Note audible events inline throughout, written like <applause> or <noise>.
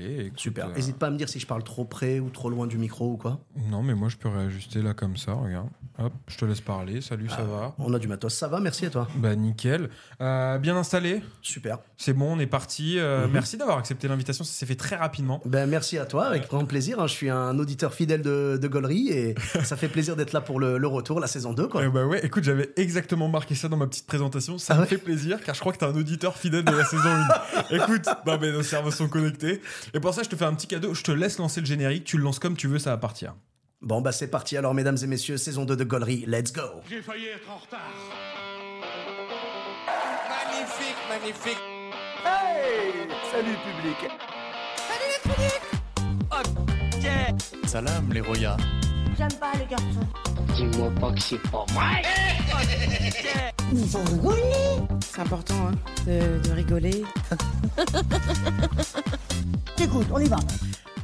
Et écoute, Super. euh, N'hésite pas à me dire si je parle trop près ou trop loin du micro ou quoi. Non, mais moi, je peux réajuster là comme ça, regarde. Hop, je te laisse parler. Salut, ça va On a du matos. Ça va, merci à toi. Bah, nickel. Euh, bien installé Super. C'est bon, on est parti. Euh, Mhm. Merci d'avoir accepté l'invitation, ça s'est fait très rapidement. Ben, merci à toi, avec grand plaisir. hein. Je suis un auditeur fidèle de, de Gollery et <laughs> ça fait plaisir d'être là pour le, le retour, la saison 2. Quoi. Eh bah ouais, écoute, j'avais exactement marqué ça dans ma petite présentation. Ça Ah me ouais fait plaisir car je crois que t'es un auditeur fidèle de la saison 1. <laughs> écoute, non mais nos cerveaux sont connectés. Et pour ça, je te fais un petit cadeau. Je te laisse lancer le générique. Tu le lances comme tu veux, ça va partir. Bon, bah c'est parti alors, mesdames et messieurs, saison 2 de Gollery, let's go. J'ai failli être en retard. Magnifique, magnifique. Salam les Roya. J'aime pas les garçons. Dis-moi pas que c'est pas vrai. Ils vont rigoler. C'est important hein, de, de rigoler. <laughs> Écoute, on y va.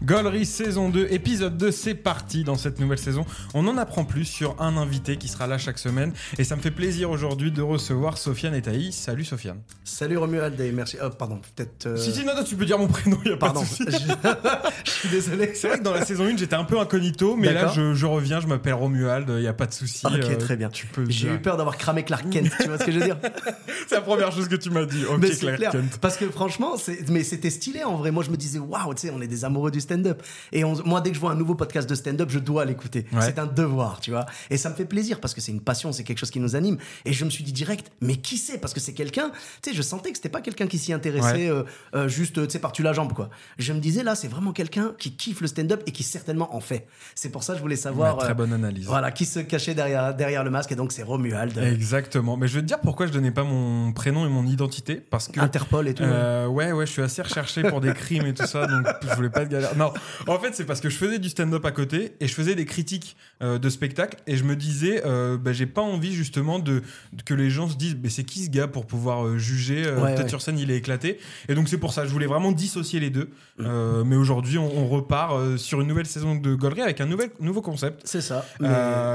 Gollery saison 2, épisode 2, c'est parti dans cette nouvelle saison. On en apprend plus sur un invité qui sera là chaque semaine. Et ça me fait plaisir aujourd'hui de recevoir Sofiane et Thaïs. Salut Sofiane. Salut Romuald et merci. Oh, pardon, peut-être. euh, Si, si, non, non, tu peux dire mon prénom, il a pas Pardon, de je... souci. <laughs> je suis désolé. <laughs> C'est vrai que dans la saison 1, j'étais un peu incognito, mais là, je, je reviens, je m'appelle Romuald, il n'y a pas de souci. Ok, euh, très bien. Tu peux J'ai eu peur d'avoir cramé Clark Kent, tu vois ce que je veux dire <laughs> C'est la première chose que tu m'as dit. Ok, Clark clair. Kent. Parce que franchement, mais c'était stylé en vrai. Moi, je me disais, waouh, tu sais, on est des amoureux du stand-up. Et on- moi, dès que je vois un nouveau podcast de stand-up, je dois l'écouter. Ouais. C'est un devoir, tu vois. Et ça me fait plaisir parce que c'est une passion, c'est quelque chose qui nous anime. Et je me suis dit direct, mais qui c'est? Parce que c'est quelqu'un, tu sais, je sentais que c'était pas quelqu'un qui s'y intéressait euh, euh, juste, tu sais, par-tu la jambe, quoi. Je me disais, là, c'est vraiment quelqu'un qui kiffe le stand-up et qui certainement en fait. C'est pour ça que je voulais savoir. Ouais, très euh, bonne analyse. Voilà, qui se cachait derrière, derrière le masque. Et donc, c'est Romuald. Exactement. Mais je vais te dire pourquoi je donnais pas mon prénom et mon identité. Parce que. Interpol et tout. Euh, ouais, ouais, je suis assez recherché pour des crimes et tout ça, donc je voulais pas de galère. <laughs> Non, en fait, c'est parce que je faisais du stand-up à côté et je faisais des critiques euh, de spectacles et je me disais, euh, bah, j'ai pas envie justement de que les gens se disent, mais c'est qui ce gars pour pouvoir euh, juger Ouais, Peut-être ouais. sur scène, il est éclaté. Et donc c'est pour ça, je voulais vraiment dissocier les deux. Mm. Mais aujourd'hui, on, on repart sur une nouvelle saison de Gollery avec un nouvel, nouveau concept. C'est ça. Mais-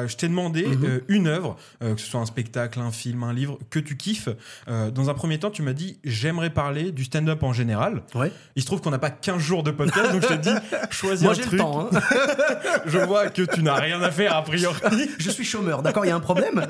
je t'ai demandé Mhm. euh, une œuvre, que ce soit un spectacle, un film, un livre, que tu kiffes. Dans un premier temps, tu m'as dit j'aimerais parler du stand-up en général. Ouais. Il se trouve qu'on n'a pas 15 jours de podcast, donc je t'ai <laughs> dit choisis Moi, un le temps. hein. <laughs> Je vois que tu n'as rien à faire a priori. Je suis chômeur, d'accord Il y a un problème?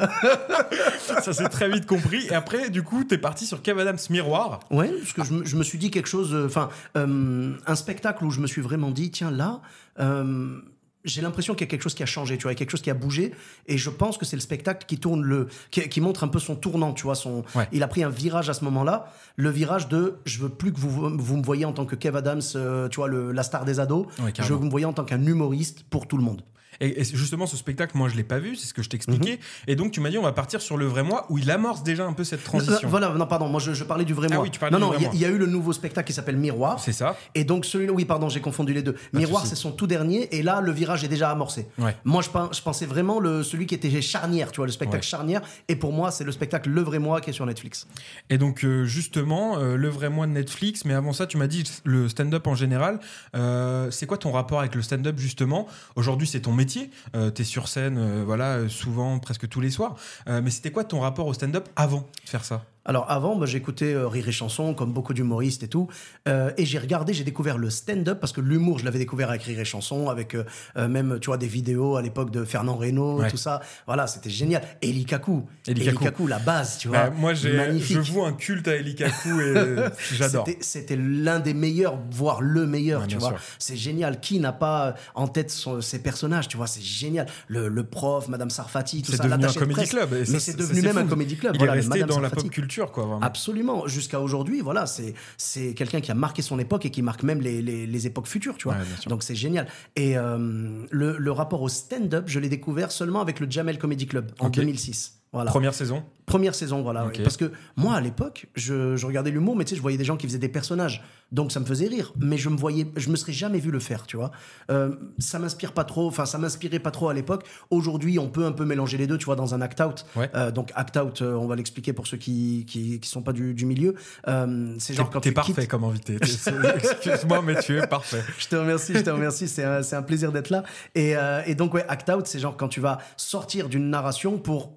<laughs> Ça s'est très vite compris. Et après, du coup, t'es parti sur Kev Adams Miroir. Ouais, parce que je me, je me suis dit quelque chose, euh, enfin, euh, un spectacle où je me suis vraiment dit, tiens, là, euh, j'ai l'impression qu'il y a quelque chose qui a changé, tu vois, quelque chose qui a bougé, et je pense que c'est le spectacle qui tourne le, qui, qui montre un peu son tournant, tu vois, son, Ouais. il a pris un virage à ce moment-là, le virage de, je veux plus que vous vous me voyez en tant que Kev Adams, euh, tu vois, le, la star des ados, Ouais, je veux que vous me voyez en tant qu'un humoriste pour tout le monde. Et, et justement, ce spectacle, moi, je l'ai pas vu, c'est ce que je t'expliquais. Et donc, tu m'as dit, on va partir sur le vrai moi, où il amorce déjà un peu cette transition. Euh, Voilà, non, pardon, moi je, je parlais du vrai Ah moi. oui, tu parlais non, du non, vrai il y a- moi. il y, a eu le nouveau spectacle qui s'appelle Miroir. C'est ça. Et donc celui-là, oui, pardon, j'ai confondu les deux. de Miroir, c'est son tout dernier, et là, le virage est déjà amorcé. Ouais. Moi, je, je pensais vraiment le, celui qui était charnière, tu vois, le spectacle Ouais. charnière. Et pour moi, c'est le spectacle Le Vrai Moi qui est sur Netflix. Et donc euh, justement, euh, le vrai moi de Netflix, mais avant ça, tu m'as dit le stand-up en général. Euh, c'est quoi ton rapport avec le stand-up justement? Aujourd'hui, c'est ton métier. Euh, T'es sur scène, euh, voilà, euh, souvent, presque tous les soirs. Euh, mais c'était quoi ton rapport au stand-up avant de faire ça? Alors avant, bah, j'écoutais euh, Rire et Chanson, comme beaucoup d'humoristes et tout. Euh, et j'ai regardé, j'ai découvert le stand-up, parce que l'humour, je l'avais découvert avec Rire et Chanson, avec euh, même, tu vois, des vidéos à l'époque deErnand Reynaud, Ouais. tout ça. Voilà, c'était génial. Eli Eli Kaku. Kaku, la base, tu vois. Bah, Moi, j'ai, Magnifique. je voue un culte à Eli Kaku et <laughs> j'adore. C'était- l'un des meilleurs, voire le meilleur, Ouais, tu vois. C'est génial. Qui n'a pas en tête son- ses personnages, tu vois C'est génial. Le, le prof, Madame Sarfati, tout C'est ça. devenu un de comédie presse. club. Mais c'est devenu c'est même fou. un comédie club. Il voilà, est resté dans la pop culture, quoi, vraiment. Absolument. Jusqu'à aujourd'hui, voilà, c'est c'est quelqu'un qui a marqué son époque et qui marque même les, les, les époques futures, tu vois. Ouais. Donc c'est génial. Et euh, le, le rapport au stand-up, je l'ai découvert seulement avec le Jamel Comedy Club en Ok. 2006. Voilà. Première saison. Première saison, voilà. Ouais. Parce que moi, à l'époque, je, je regardais l'humour, mais tu sais, je voyais des gens qui faisaient des personnages. Donc ça me faisait rire. Mais je me voyais, je me serais jamais vu le faire, tu vois. Euh, ça m'inspire pas trop, enfin, ça m'inspirait pas trop à l'époque. Aujourd'hui, on peut un peu mélanger les deux, tu vois, dans un act-out. Ouais. Euh, donc act-out, euh, on va l'expliquer pour ceux qui, qui, qui sont pas du, du milieu. C'est genre T'es- quand T'es tu parfait quittes- comme invité. <laughs> Excuse-moi, mais tu es parfait. je te remercie, je te remercie. C'est un, un plaisir d'être là. Et, et donc, ouais, act out, c'est genre quand tu vas sortir d'une narration pour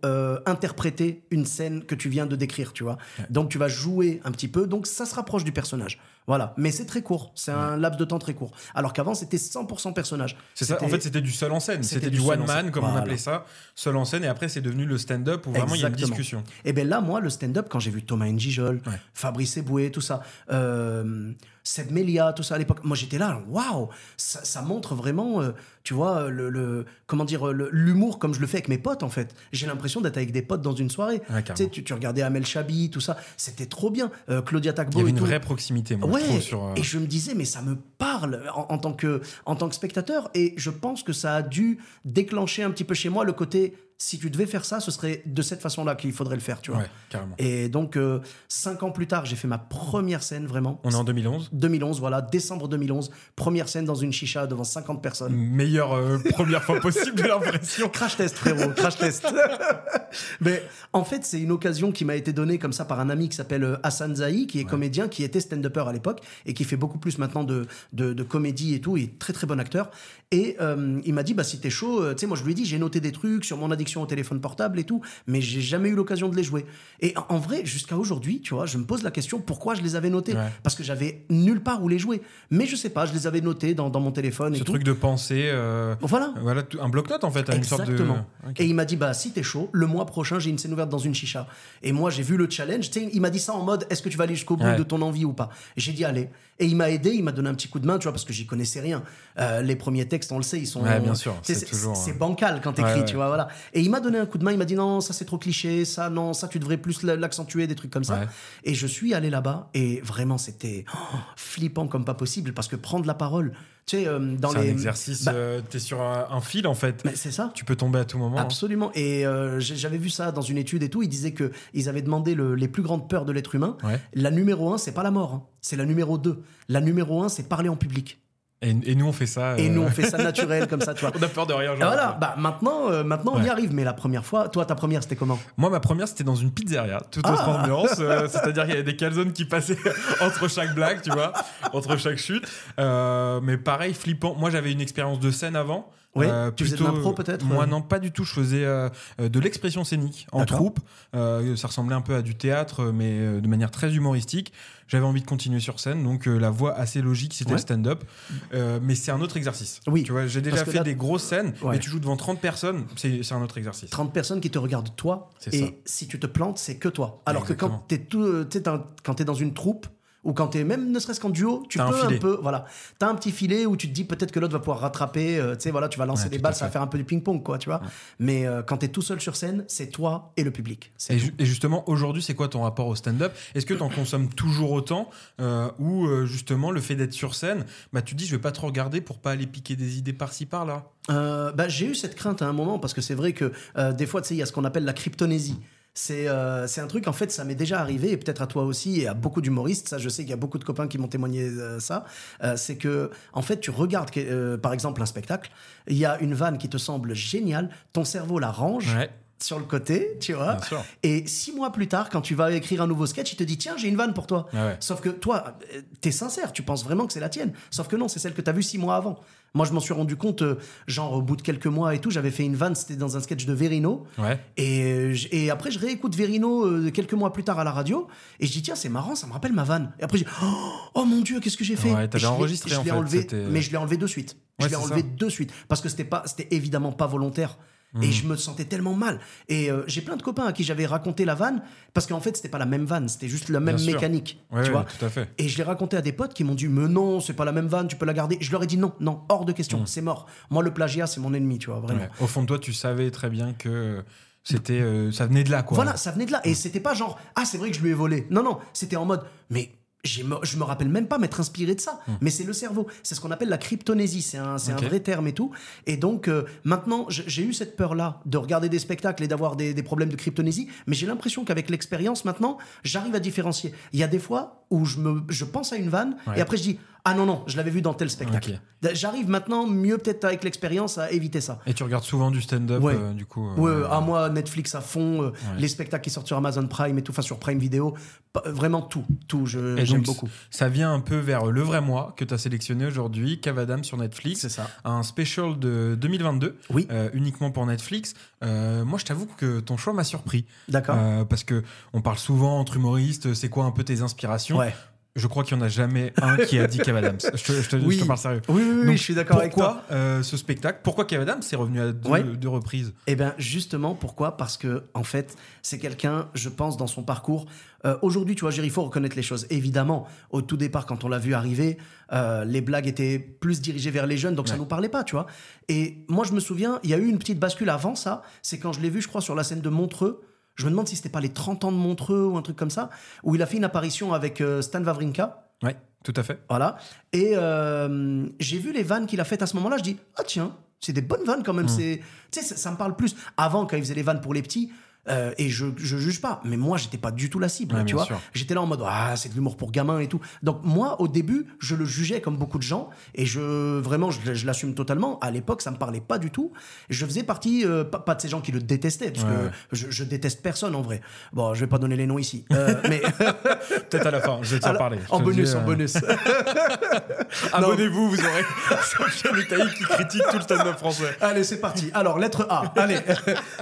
interpréter une scène que tu viens de décrire, tu vois. Donc, tu vas jouer un petit peu. Donc, ça se rapproche du personnage. Voilà, mais c'est très court, c'est un laps de temps très court. Alors qu'avant, c'était 100% personnage. C'est ça, en fait, c'était du seul en scène. c'était du one man, comme on appelait ça, seul en scène. Et après, c'est devenu le stand-up où vraiment il y a une discussion. Et bien là, moi, le stand-up, quand j'ai vu Thomas Njijol, Ouais. Fabrice Eboué, tout ça, euh, Seb Melia, tout ça à l'époque, moi j'étais là, waouh, ça, ça montre vraiment, euh, tu vois, le, le- comment dire, le- l'humour comme je le fais avec mes potes en fait. J'ai l'impression d'être avec des potes dans une soirée. Tu sais, tu, tu regardais Amel Chabi, tout ça, c'était trop bien. Euh, Claudia Il Tagbo y avait une tout. vraie proximité, moi, Ouais, je trouve, sur. euh, et je me disais, mais ça me parle en, en tant que, en tant que spectateur, et je pense que ça a dû déclencher un petit peu chez moi le côté, si tu devais faire ça, ce serait de cette façon-là qu'il faudrait le faire, tu vois. Ouais, carrément. Et donc, euh, cinq ans plus tard, j'ai fait ma première scène, vraiment. On est en 2011. 2011, voilà, décembre 2011, première scène dans une chicha devant 50 personnes. Meilleure euh, première fois possible, j'ai l'impression. <laughs> Crash test, frérot, crash test. <laughs> Mais en fait, c'est une occasion qui m'a été donnée comme ça par un ami qui s'appelle euh, Hassan Zahi, qui est comédien, qui était stand-upper à l'époque et qui fait beaucoup plus maintenant de, de, de comédie et tout. Il est très très bon acteur. Et euh, il m'a dit, bah si t'es chaud, tu sais, moi je lui ai dit, j'ai noté des trucs sur mon addiction au téléphone portable et tout, mais j'ai jamais eu l'occasion de les jouer. Et en- vrai, jusqu'à aujourd'hui, tu vois, je me pose la question pourquoi je les avais notés? Ouais. Parce que j'avais nulle part où les jouer. Mais je sais pas, je les avais notés dans, dans mon téléphone et Ce tout. truc de pensée. euh, Voilà. Voilà, un bloc-notes en fait, une sorte de. Exactement. Et il m'a dit, bah, si t'es chaud, le mois prochain, j'ai une scène ouverte dans une chicha. Et moi, j'ai vu le challenge. Il m'a dit ça en mode, est-ce que tu vas aller jusqu'au bout Ouais. de ton envie ou pas? J'ai dit, allez. Et il m'a aidé, il m'a donné un petit coup de main, tu vois, parce que j'y connaissais rien. Euh, les premiers textes, on le sait, ils sont. Ouais, bien sûr, c'est toujours, C'est euh, bancal quand t'écris, Ouais, tu vois, voilà. Et il m'a donné un coup de main, il m'a dit, non, ça c'est trop cliché, ça, non, ça tu devrais plus l'accentuer, des trucs comme ça. Et je suis allé là-bas, et vraiment, c'était oh, flippant comme pas possible, parce que prendre la parole, tu sais, euh, dans C'est les. un exercice, Bah, euh, t'es sur un, un fil en fait. mais c'est ça. Tu peux tomber à tout moment. hein. Absolument. Et euh, j'avais vu ça dans une étude et tout. Ils disaient que ils avaient demandé le- les plus grandes peurs de l'être humain. Ouais. La numéro un, c'est pas la mort. hein. C'est la numéro 2. La numéro un, c'est parler en public. Et, et nous on fait ça. Et euh, nous, on fait ça naturel comme ça, tu vois. <laughs> on a peur de rien. Genre. voilà, bah maintenant, euh, maintenant on y arrive. Mais la première fois, toi, ta première, c'était comment? Moi, ma première, c'était dans une pizzeria, toute autre Ah. ambiance. euh, <laughs> C'est-à-dire qu'il y avait des calzones qui passaient <laughs> entre chaque blague, tu vois, entre chaque chute. Euh, mais pareil, flippant. Moi, j'avais une expérience de scène avant. Oui, Euh, tu faisais de l'impro, peut-être Moi, euh non, pas du tout. Je faisais euh, de l'expression scénique en troupe. Euh, ça ressemblait un peu à du théâtre, mais de manière très humoristique. J'avais envie de continuer sur scène, donc la voie assez logique, c'était Ouais. le stand-up. Mais c'est un autre exercice. Oui, Tu vois, j'ai déjà fait là- des grosses scènes, Ouais. mais tu joues devant 30 personnes, c'est un autre exercice. 30 personnes qui te regardent toi. C'est Et ça. si tu te plantes, c'est que toi. Alors Exactement. que quand tu quand t'es dans une troupe ou quand t'es même ne serait-ce qu'en duo, tu un peux un, peu, voilà, t'as un petit filet où tu te dis peut-être que l'autre va pouvoir rattraper. euh, tu sais, voilà, tu vas lancer Ouais, des balles, ça va faire un peu du ping-pong, quoi, tu vois. Mais euh, quand t'es tout seul sur scène, c'est toi et le public. Et, tout. ju- et justement, aujourd'hui, c'est quoi ton rapport au stand-up? Est-ce que tu en consommes toujours autant euh, Ou euh, justement, le fait d'être sur scène, bah, tu te dis, je vais pas trop regarder pour pas aller piquer des idées par-ci, par-là? Bah, j'ai eu cette crainte à un moment parce que c'est vrai que des fois, tu sais, il y a ce qu'on appelle la cryptonésie. C'est euh, c'est un truc, en fait, ça m'est déjà arrivé, et peut-être à toi aussi, et à beaucoup d'humoristes, ça je sais qu'il y a beaucoup de copains qui m'ont témoigné euh, ça, Euh, c'est que, en fait, tu regardes, par exemple, un spectacle, il y a une vanne qui te semble géniale, ton cerveau la range Ouais, sur le côté, tu vois, et six mois plus tard, quand tu vas écrire un nouveau sketch, il te dit, tiens, j'ai une vanne pour toi. Ouais, ouais. Sauf que toi, t'es sincère, tu penses vraiment que c'est la tienne. Sauf que non, c'est celle que t'as vue six mois avant. Moi, je m'en suis rendu compte, euh, genre au bout de quelques mois et tout, j'avais fait une vanne, c'était dans un sketch de Verino. Ouais. Et, euh, et après, je réécoute Verino euh, quelques mois plus tard à la radio. Et je dis, tiens, c'est marrant, ça me rappelle ma vanne. Et après, je dis, oh, oh mon Dieu, qu'est-ce que j'ai fait? Ouais, t'avais Et je enregistré, je en fait, enlevé, Mais je l'ai enlevé de suite. Je l'ai enlevé ça. de suite. Parce que c'était évidemment pas volontaire. Mmh. Et je me sentais tellement mal. Et euh, j'ai plein de copains à qui j'avais raconté la vanne, parce qu'en fait, c'était pas la même vanne, c'était juste la même Bien mécanique. Ouais, tu ouais, vois tout à fait. et je l'ai raconté à des potes qui m'ont dit Mais non, c'est pas la même vanne, tu peux la garder. Je leur ai dit Non, non, hors de question, c'est mort. Moi, le plagiat, c'est mon ennemi, tu vois, vraiment. Ouais. Au fond de toi, tu savais très bien que c'était, euh, ça venait de là, quoi. Voilà, ça venait de là. Et c'était pas genre Ah, c'est vrai que je lui ai volé. Non, non, c'était en mode Mais. Je me rappelle même pas m'être inspiré de ça, mais c'est le cerveau. C'est ce qu'on appelle la cryptonésie. C'est un, c'est Ok. un vrai terme et tout. Et donc, euh, maintenant, j'ai eu cette peur-là de regarder des spectacles et d'avoir des, des problèmes de cryptonésie. Mais j'ai l'impression qu'avec l'expérience, maintenant, j'arrive à différencier. Il y a des fois où je, me, je pense à une vanne Ouais. et après je dis Ah non, non, je l'avais vu dans tel spectacle. J'arrive maintenant, mieux peut-être avec l'expérience, à éviter ça. Et tu regardes souvent du stand-up, Ouais. euh, du coup. euh, Ouais, ouais. à moi, Netflix à fond, euh, les spectacles qui sortent sur Amazon Prime et tout, enfin sur Prime Video, vraiment tout, tout, j'aime beaucoup. Ça vient un peu vers le vrai moi que tu as sélectionné aujourd'hui, Cavadam sur Netflix. C'est ça. Un special de 2022, Oui. euh, uniquement pour Netflix. Euh, moi, je t'avoue que ton choix m'a surpris. D'accord. Euh, parce que on parle souvent entre humoristes, c'est quoi un peu tes inspirations? Ouais. Je crois qu'il n'y en a jamais un qui a dit Kev Adams. Je te, je te- je te parle sérieux. Oui, oui, oui, Donc, je suis d'accord avec toi. Pourquoi euh, ce spectacle Pourquoi Kev Adams est revenu à deux, Ouais. deux reprises? Eh bien, justement, pourquoi? Parce que, en fait, c'est quelqu'un, je pense, dans son parcours. euh, Aujourd'hui, tu vois, Jerry, il faut reconnaître les choses. Évidemment, au tout départ, quand on l'a vu arriver, euh, les blagues étaient plus dirigées vers les jeunes, donc ça Ouais. nous parlait pas, tu vois. Et moi, je me souviens, il y a eu une petite bascule avant ça. C'est quand je l'ai vu, je crois, sur la scène de Montreux. Je me demande si c'était pas les 30 ans de Montreux ou un truc comme ça, où il a fait une apparition avec euh, Stan Wawrinka. Ouais, tout à fait. Voilà. Et euh, j'ai vu les vannes qu'il a faites à ce moment-là. Je dis, ah tiens, c'est des bonnes vannes quand même. C'est, tu sais, ça, ça me parle plus. Avant, quand il faisait les vannes pour les petits, euh, et je, je juge pas, mais moi, j'étais pas du tout la cible, Ouais, tu vois. J'étais là en mode, ah, c'est de l'humour pour gamins et tout. Donc, moi, au début, je le jugeais comme beaucoup de gens, et je, vraiment, je, je l'assume totalement. À l'époque, ça me parlait pas du tout. Je faisais partie, euh, pas, pas de ces gens qui le détestaient, parce Ouais, que ouais. je, je déteste personne en vrai. Bon, je vais pas donner les noms ici. Euh, <laughs> mais. Peut-être à la fin, je vais t'en parler. En bonus, dis, en bonus. <laughs> Abonnez-vous, vous aurez <laughs> Itaï qui critique tout le stand-up français. Allez, c'est parti. Alors, lettre A. Allez.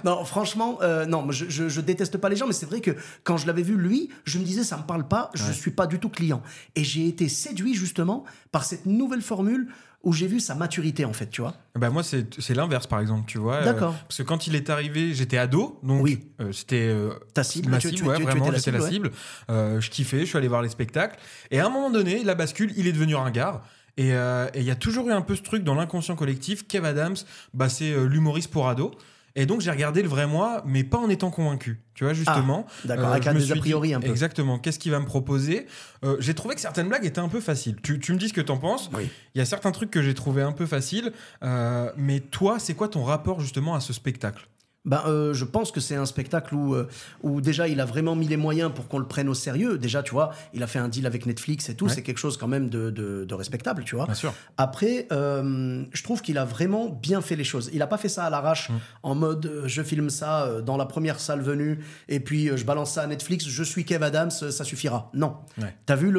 non, franchement, euh, je, je, je déteste pas les gens, mais c'est vrai que quand je l'avais vu, lui, je me disais, ça me parle pas, je suis pas du tout client. Et j'ai été séduit, justement, par cette nouvelle formule où j'ai vu sa maturité, en fait, tu vois. Bah moi c'est l'inverse par exemple tu vois. euh, D'accord. parce que quand il est arrivé j'étais ado donc Oui. euh, c'était euh, Ta cible, ma cible tu- ouais, tu- vraiment j'étais la cible, je kiffais je suis allé voir les spectacles et à un moment donné la bascule il est devenu ringard. Et et il y a toujours eu un peu ce truc dans l'inconscient collectif. Kev Adams, bah, c'est l'humoriste pour ado. Et donc j'ai regardé le vrai moi, mais pas en étant convaincu. Tu vois justement. Ah, d'accord, avec je un des a priori dit, un peu. Exactement. Qu'est-ce qu'il va me proposer Euh, J'ai trouvé que certaines blagues étaient un peu faciles. Tu, tu me dis ce que t'en penses. Oui. Il y a certains trucs que j'ai trouvé un peu faciles. euh, mais toi, c'est quoi ton rapport justement à ce spectacle? Ben, euh, je pense que c'est un spectacle où, euh, où déjà il a vraiment mis les moyens pour qu'on le prenne au sérieux. Déjà, tu vois, il a fait un deal avec Netflix et tout. Ouais. C'est quelque chose quand même de, de- de respectable, tu vois. Bien sûr. Après, euh, je trouve qu'il a vraiment bien fait les choses. Il n'a pas fait ça à l'arrache, Mm. en mode je filme ça dans la première salle venue et puis je balance ça à Netflix, je suis Kev Adams, ça suffira. Non. Ouais. T'as vu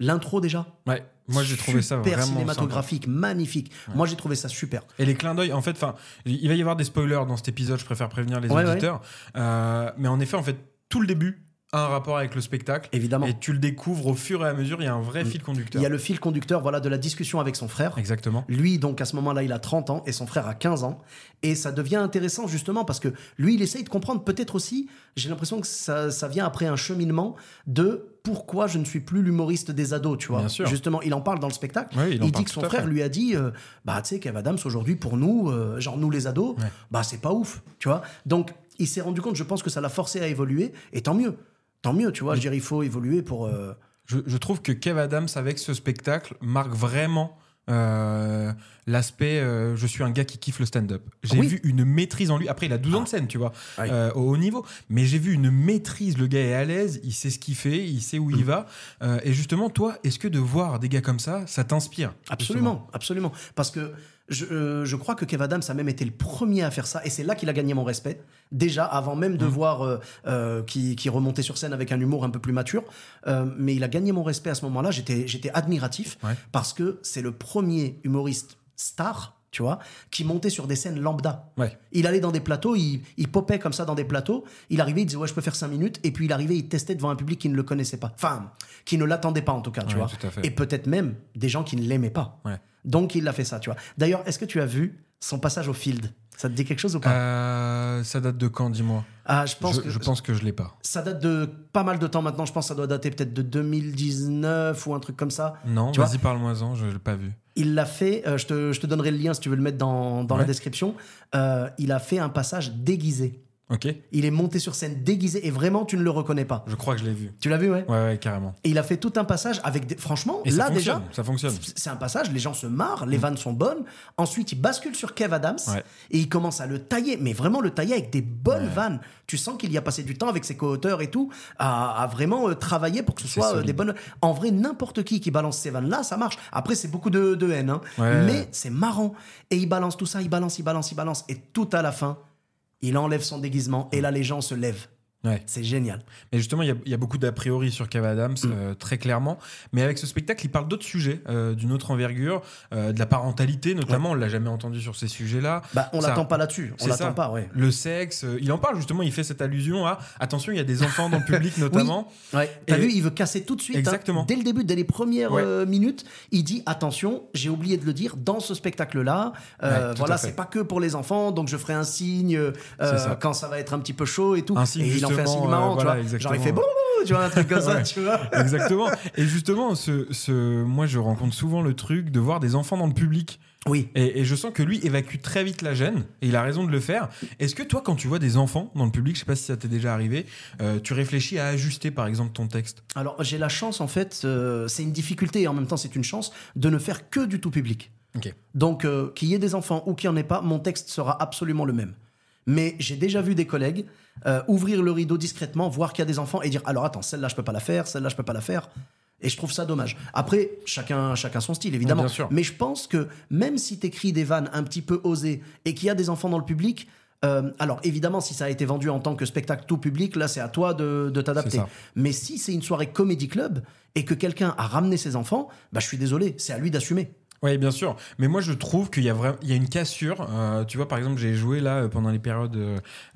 l'intro déjà? Ouais. Moi, j'ai trouvé ça Super vraiment cinématographique, magnifique. Moi, j'ai trouvé ça super. Et les clins d'œil, en fait, enfin, il va y avoir des spoilers dans cet épisode. Je préfère prévenir les Ouais, auditeurs. Euh, mais en effet, en fait, tout le début un rapport avec le spectacle. Évidemment. Et tu le découvres au fur et à mesure. Il y a un vrai fil conducteur. Il y a le fil conducteur voilà, de la discussion avec son frère. Exactement. Lui, donc, à ce moment-là, il a 30 ans et son frère a 15 ans. Et ça devient intéressant, justement, parce que lui, il essaye de comprendre, peut-être aussi, j'ai l'impression que ça, ça vient après un cheminement de pourquoi je ne suis plus l'humoriste des ados, tu vois. Bien sûr. Justement, il en parle dans le spectacle. Oui, il il dit que son frère lui a dit euh, Bah, tu sais, Kev Adams, aujourd'hui, pour nous, euh, genre nous les ados, Ouais. bah, c'est pas ouf, tu vois. Donc, il s'est rendu compte, je pense que ça l'a forcé à évoluer, et tant mieux. Tant mieux, tu vois. Je veux dire, il faut évoluer pour. euh, Je, je trouve que Kev Adams, avec ce spectacle, marque vraiment euh, l'aspect euh, je suis un gars qui kiffe le stand-up. J'ai Oui. vu une maîtrise en lui. Après, il a 12 ans de scène, tu vois, Oui. euh, au haut niveau. Mais j'ai vu une maîtrise. Le gars est à l'aise, il sait ce qu'il fait, il sait où Mm. il va. Euh, et justement, toi, est-ce que de voir des gars comme ça, ça t'inspire Absolument, absolument. Parce que je, euh, je crois que Kev Adams a même été le premier à faire ça, et c'est là qu'il a gagné mon respect. Déjà, avant même Mm. de voir euh, euh, qui, qui remontait sur scène avec un humour un peu plus mature, Euh, mais il a gagné mon respect à ce moment-là. J'étais, j'étais admiratif Ouais. parce que c'est le premier humoriste star. Tu vois, qui montait sur des scènes lambda. Ouais. Il allait dans des plateaux, il, il popait comme ça dans des plateaux. Il arrivait, il disait ouais je peux faire 5 minutes, et puis il arrivait, il testait devant un public qui ne le connaissait pas, enfin qui ne l'attendait pas en tout cas, tu Ouais, vois. Et peut-être même des gens qui ne l'aimaient pas. Ouais. Donc il a fait ça, tu vois. D'ailleurs, est-ce que tu as vu son passage au field? Ça te dit quelque chose ou pas Euh, ça date de quand, dis-moi Ah, je pense je, que je pense que je l'ai pas. ça date de pas mal de temps maintenant. Je pense que ça doit dater peut-être de 2019 ou un truc comme ça. Non, vas-y, parle-moi-en, je l'ai pas vu. Il l'a fait. euh, je, te, je te donnerai le lien si tu veux le mettre dans, dans la description. Euh, il a fait un passage déguisé. Ok Il est monté sur scène déguisé et vraiment tu ne le reconnais pas. Je crois que je l'ai vu. Tu l'as vu, ouais? Ouais, ouais, carrément. Et il a fait tout un passage avec des... franchement Et là ça déjà. ça fonctionne. C'est un passage, les gens se marrent, les vannes sont bonnes. Ensuite, il bascule sur Kev Adams Ouais. et il commence à le tailler, mais vraiment le tailler avec des bonnes vannes. Tu sens qu'il y a passé du temps avec ses co-auteurs et tout, à, à vraiment euh, travailler pour que ce soit euh, solide. des bonnes. En vrai, n'importe qui qui balance ces vannes-là, ça marche. Après, c'est beaucoup de, de haine, hein. Ouais. mais c'est marrant. Et il balance tout ça, il balance, il balance, il balance. Et tout à la fin, il enlève son déguisement et là, les gens se lèvent. Ouais. C'est génial. Mais justement, il y a- il y, a beaucoup d'a priori sur Kev Adams, Mm. euh, très clairement. Mais avec ce spectacle, il parle d'autres sujets, euh, d'une autre envergure, euh, de la parentalité notamment. On l'a jamais entendu sur ces sujets-là. Bah, on l'attend pas là-dessus. On l'attend pas, ouais. Le sexe, il en parle justement. Il fait cette allusion à attention, il y a des enfants dans le public <laughs> notamment. Ouais. T'as vu, il veut casser tout de suite. hein. Exactement. Dès le début, dès les premières Ouais. minutes, il dit attention, j'ai oublié de le dire, dans ce spectacle-là, Ouais, voilà, c'est pas que pour les enfants, donc je ferai un signe ça. quand ça va être un petit peu chaud et tout. Un signe, et fait un justement, signe marrant, euh, tu voilà, vois. Genre il fait bon, tu vois, un truc comme ça, Ouais. tu vois. <laughs> Exactement. Et justement, ce, ce, moi, je rencontre souvent le truc de voir des enfants dans le public. Oui. Et, et je sens que lui évacue très vite la gêne, et il a raison de le faire. Est-ce que toi, quand tu vois des enfants dans le public, je sais pas si ça t'est déjà arrivé, euh, tu réfléchis à ajuster par exemple ton texte? Alors j'ai la chance en fait, euh, c'est une difficulté et en même temps c'est une chance de ne faire que du tout public. Ok. Donc euh, qu'il y ait des enfants ou qu'il n'y en ait pas, mon texte sera absolument le même. Mais j'ai déjà vu des collègues euh, ouvrir le rideau discrètement, voir qu'il y a des enfants et dire alors attends celle-là je peux pas la faire, celle-là je peux pas la faire. Et je trouve ça dommage. Après, chacun, chacun son style, évidemment. bien sûr. Mais je pense que même si tu écris des vannes un petit peu osées et qu'il y a des enfants dans le public, euh, alors évidemment, si ça a été vendu en tant que spectacle tout public, là c'est à toi de, de t'adapter. Mais si c'est une soirée comédie club et que quelqu'un a ramené ses enfants, bah je suis désolé, c'est à lui d'assumer. Oui, bien sûr. Mais moi, je trouve qu'il y a vraiment, il y a une cassure. Euh, tu vois, par exemple, j'ai joué là euh, pendant les périodes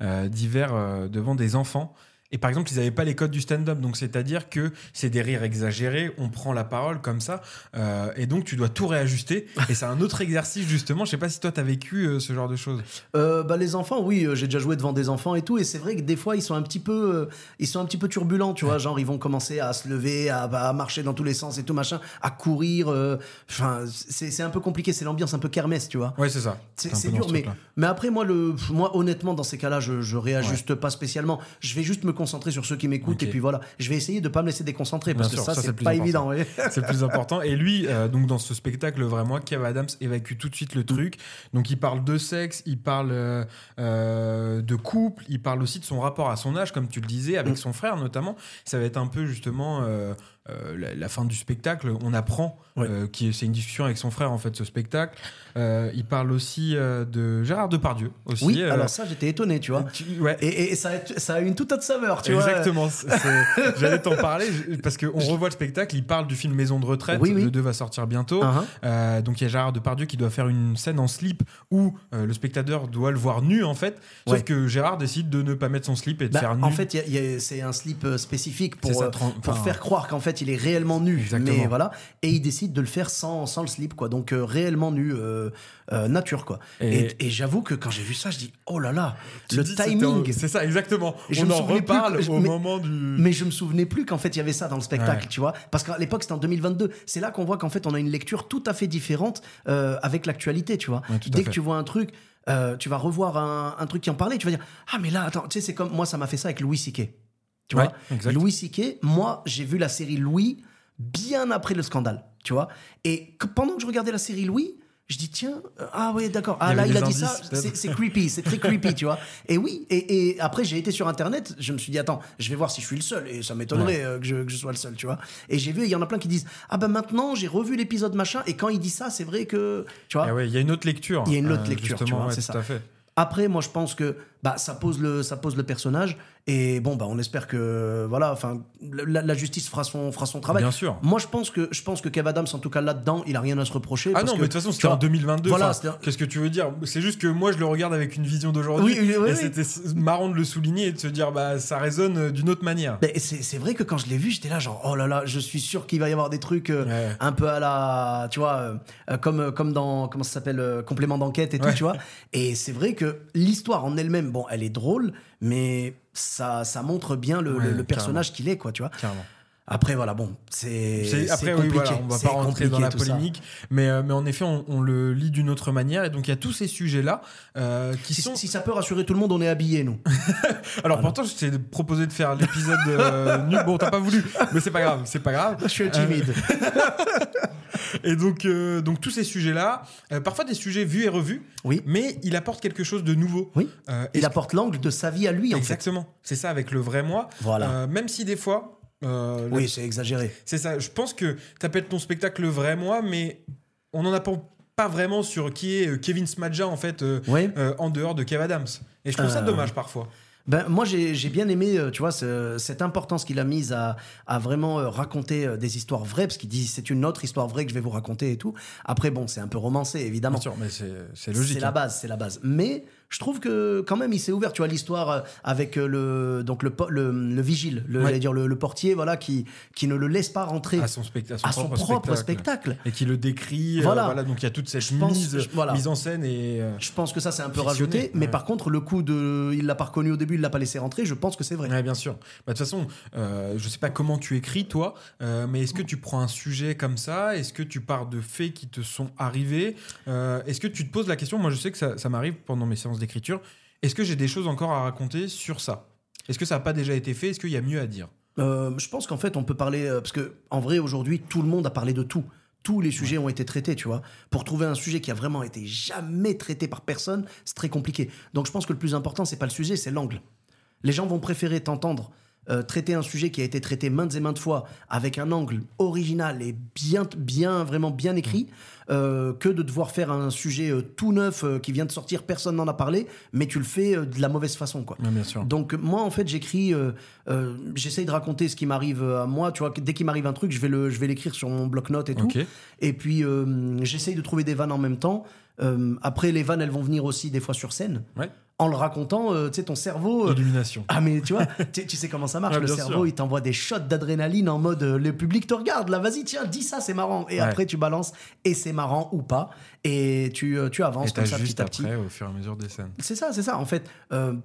euh, d'hiver devant des enfants. Et par exemple, ils n'avaient pas les codes du stand-up. Donc, c'est-à-dire que c'est des rires exagérés, on prend la parole comme ça. euh, et donc, tu dois tout réajuster. Et c'est un autre exercice, justement. Je sais pas si toi, tu as vécu euh, ce genre de choses. Euh, bah les enfants, oui, j'ai déjà joué devant des enfants et tout, et c'est vrai que des fois ils sont un petit peu, ils sont un petit peu turbulents, tu vois, genre ils vont commencer à se lever, à, à marcher dans tous les sens et tout machin, à courir. Enfin, c'est un peu compliqué, c'est l'ambiance un peu kermesse, tu vois. Ouais, c'est ça. C'est dur, ce mais, mais après, moi, le, moi, honnêtement, dans ces cas-là, je, je réajuste pas spécialement. Je vais juste me concentrer sur ceux qui m'écoutent, et puis voilà. Je vais essayer de pas me laisser déconcentrer, parce Bien que sûr, ça, c'est pas important. évident. ouais. <laughs> C'est plus important. Et lui, euh, donc dans ce spectacle, vraiment, Kev Adams évacue tout de suite le truc. Donc il parle de sexe, il parle euh, euh, de couple, il parle aussi de son rapport à son âge, comme tu le disais, avec Mm. son frère notamment. Ça va être un peu justement euh, la, la fin du spectacle. On apprend Euh, qui c'est une discussion avec son frère en fait, ce spectacle. Euh, il parle aussi euh, de Gérard Depardieu aussi. Oui, alors ça, j'étais étonné, tu vois. tu- ouais. Et, et ça, a, ça a une toute autre saveur, tu vois. Exactement. c'est- c'est- <laughs> J'allais t'en parler parce qu'on revoit le spectacle. Il parle du film Maison de retraite. Oui, oui. Le 2 va sortir bientôt. Uh-huh. Donc il y a Gérard Depardieu qui doit faire une scène en slip où le spectateur doit le voir nu en fait. Sauf Ouais. que Gérard décide de ne pas mettre son slip et de Bah, faire nu. en fait, c'est un slip spécifique pour, ça, pour enfin, faire croire qu'en fait il est réellement nu. Exactement. Mais voilà, et il décide de le faire sans, sans le slip, quoi. Donc euh, réellement nu, euh, euh, nature, quoi. Et- Et, et j'avoue que quand j'ai vu ça, je dis oh là là, le timing. C'est ça, exactement. Et je On me en plus reparle que- au mais- moment du. Mais je me souvenais plus qu'en fait il y avait ça dans le spectacle, Ouais. tu vois. Parce qu'à l'époque c'était en 2022. C'est là qu'on voit qu'en fait on a une lecture tout à fait différente avec l'actualité, tu vois. Ouais, Dès que tu vois un truc, tu vas revoir un, un truc qui en parlait, tu vas dire ah mais là attends, tu sais c'est comme moi ça m'a fait ça avec Louis C.K. Tu Ouais, vois, exact. Louis C.K. Moi j'ai vu la série Louis bien après le scandale, tu vois. Et que- pendant que je regardais la série Louis. Je dis tiens euh, ah oui d'accord Il ah là avait il a dit ça c'est creepy c'est très creepy tu vois <laughs> et oui et, et après j'ai été sur internet je me suis dit attends je vais voir si je suis le seul et ça m'étonnerait euh, que, je, que je sois le seul tu vois et j'ai vu il y en a plein qui disent ah ben maintenant j'ai revu l'épisode machin et quand il dit ça c'est vrai que tu vois Ah ouais, il y a une autre lecture. Il y a une autre euh, lecture, tu vois, ouais, c'est tout ça. à fait. Après moi je pense que bah ça pose le ça pose le personnage et bon bah on espère que voilà enfin la, la justice fera son fera son travail Bien sûr. moi je pense que je pense que Kev Adams en tout cas là dedans il a rien à se reprocher Ah parce non, que, mais de toute façon, c'était en vois, 2022. voilà, Qu'est-ce que tu veux dire? C'est juste que moi, je le regarde avec une vision d'aujourd'hui. Oui, oui, oui, et c'était marrant de le souligner et de se dire, bah, ça résonne euh, d'une autre manière. C'est vrai que quand je l'ai vu, j'étais là genre oh là là, je suis sûr qu'il va y avoir des trucs euh, Ouais. un peu à la, tu vois, euh, comme comme dans comment ça s'appelle euh, complément d'enquête et tout, Ouais. tu vois. Et c'est vrai que l'histoire en elle-même, bon, elle est drôle, mais ça ça montre bien le, Ouais, le- le personnage qu'il est quoi, tu vois. Carrément. Après voilà, bon, c'est Après, oui, compliqué. voilà, on va pas rentrer dans la ça. polémique, mais, euh, mais en effet, on, on le lit d'une autre manière. Et donc, il y a tous ces sujets-là euh, qui Si, sont. si ça peut rassurer tout le monde, on est habillés nous. <laughs> Alors, pourtant, je t'ai proposé de faire l'épisode euh, nul. Bon, t'as pas voulu, mais c'est pas grave, c'est pas grave. Je suis timide. <laughs> Et donc, euh, donc tous ces sujets-là, euh, parfois des sujets vus et revus, Oui. mais il apporte quelque chose de nouveau. Oui. Euh, Il apporte l'angle de sa vie à lui en fait. Exactement. C'est ça avec le vrai moi. Voilà. Euh, même si des fois. Euh, Oui, c'est exagéré. C'est ça. Je pense que t'appelles ton spectacle le vrai moi, mais on n'en apprend pas vraiment sur qui est euh, Kevin Smadja en fait euh, Oui. euh, en dehors de Kev Adams. Et je trouve ça dommage parfois. Ben, moi, j'ai bien aimé, tu vois, ce- cette importance qu'il a mise à, à vraiment raconter des histoires vraies, parce qu'il dit c'est une autre histoire vraie que je vais vous raconter et tout. Après, bon, c'est un peu romancé, évidemment. Bien sûr, mais c'est c'est logique. C'est la hein. base, c'est la base. Mais je trouve que quand même, il s'est ouvert. Tu vois l'histoire euh, avec euh, le donc le, le, le vigile, le, Ouais. dire le, le portier, voilà, qui qui ne le laisse pas rentrer à son, specta- à son à son propre spectacle. Et qui le décrit. euh, Voilà. Donc il y a toute cette Je pense- mise, je- voilà. mise en scène et. euh, Je pense que ça c'est un peu rajouté, mais par contre le coup de il l'a pas reconnu au début, il l'a pas laissé rentrer, je pense que c'est vrai. Ouais, bien sûr. Bah, De toute façon, euh, je sais pas comment tu écris, toi, mais est-ce que tu prends un sujet comme ça? Est-ce que tu pars de faits qui te sont arrivés? Est-ce que tu te poses la question? Moi, je sais que ça, ça m'arrive pendant mes séances d'écriture. Est-ce que j'ai des choses encore à raconter sur ça? Est-ce que ça n'a pas déjà été fait? Est-ce qu'il y a mieux à dire? Euh, je pense qu'en fait, on peut parler. euh, parce que, en vrai, aujourd'hui, tout le monde a parlé de tout. Tous les sujets ont été traités, tu vois. Pour trouver un sujet qui a vraiment été jamais traité par personne, c'est très compliqué. Donc, je pense que le plus important, c'est pas le sujet, c'est l'angle. Les gens vont préférer t'entendre euh, traiter un sujet qui a été traité maintes et maintes fois avec un angle original et bien, bien, vraiment bien écrit, euh, que de devoir faire un sujet euh, tout neuf qui vient de sortir, personne n'en a parlé, mais tu le fais de la mauvaise façon, quoi. bien sûr. Donc moi en fait j'écris, j'essaye de raconter ce qui m'arrive à moi. Tu vois, dès qu'il m'arrive un truc, je vais le, je vais l'écrire sur mon bloc-notes et tout. Et puis j'essaye de trouver des vannes en même temps. Après les vannes, elles vont venir aussi des fois sur scène. Ouais. En le racontant, euh, tu sais ton cerveau. euh, Illumination. ah mais tu vois, <laughs> tu, sais comment ça marche. Ouais, le cerveau, sûr. il t'envoie des shots d'adrénaline en mode euh, le public te regarde. Là, vas-y, tiens, dis ça, c'est marrant. Et Ouais. après tu balances et c'est marrant ou pas. Et tu, euh, tu avances Et comme ça petit à petit. après au fur et à mesure des scènes. C'est ça, c'est ça. En fait,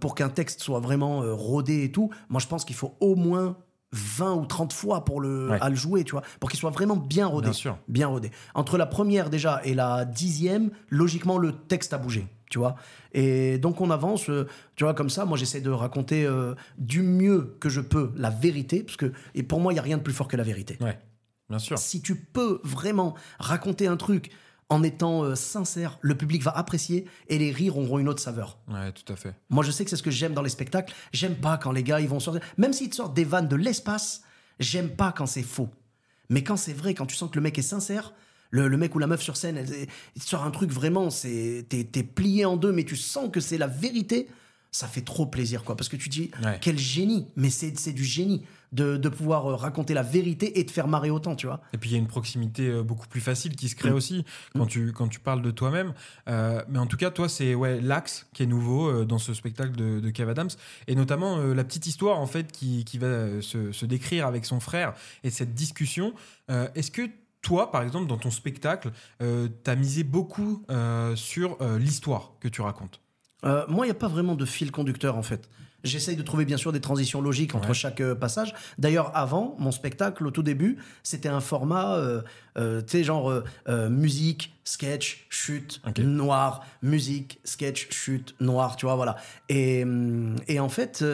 pour qu'un texte soit vraiment rodé et tout, moi je pense qu'il faut au moins 20 ou 30 fois pour le, Ouais. à le jouer, tu vois, pour qu'il soit vraiment bien rodé. Bien sûr. Bien rodé. Entre la première déjà et la dixième, logiquement, le texte a bougé, tu vois. Et donc on avance, euh, tu vois, comme ça, moi j'essaie de raconter euh, du mieux que je peux la vérité, parce que et pour moi, il n'y a rien de plus fort que la vérité. Ouais, bien sûr. Si tu peux vraiment raconter un truc en étant euh, sincère, le public va apprécier et les rires auront une autre saveur. Ouais, tout à fait. Moi, je sais que c'est ce que j'aime dans les spectacles. J'aime pas quand les gars, ils vont sortir. Même s'ils te sortent des vannes de l'espace, j'aime pas quand c'est faux. Mais quand c'est vrai, quand tu sens que le mec est sincère, le, le mec ou la meuf sur scène, elle- il te sort un truc vraiment, c'est t'es t'es plié en deux, mais tu sens que c'est la vérité. Ça fait trop plaisir, quoi. Parce que tu dis, Ouais. quel génie. Mais c'est c'est du génie de, de pouvoir euh, raconter la vérité et de faire marrer autant, tu vois. Et puis il y a une proximité euh, beaucoup plus facile qui se crée Mm. aussi quand tu, quand tu parles de toi-même. Euh, mais en tout cas, toi, c'est ouais, l'axe qui est nouveau dans ce spectacle de, de Kev Adams. Et notamment euh, la petite histoire en fait qui, qui va se, se décrire avec son frère et cette discussion. Euh, Est-ce que toi, par exemple, dans ton spectacle, euh, t'as misé beaucoup euh, sur euh, l'histoire que tu racontes? Moi, il n'y a pas vraiment de fil conducteur en fait. J'essaye de trouver bien sûr des transitions logiques entre Ouais. chaque euh, passage. D'ailleurs, avant, mon spectacle, au tout début, c'était un format, euh, euh, tu sais, genre euh, musique, sketch, chute, noir, musique, sketch, chute, noir, tu vois, voilà. Et, hum, et en fait,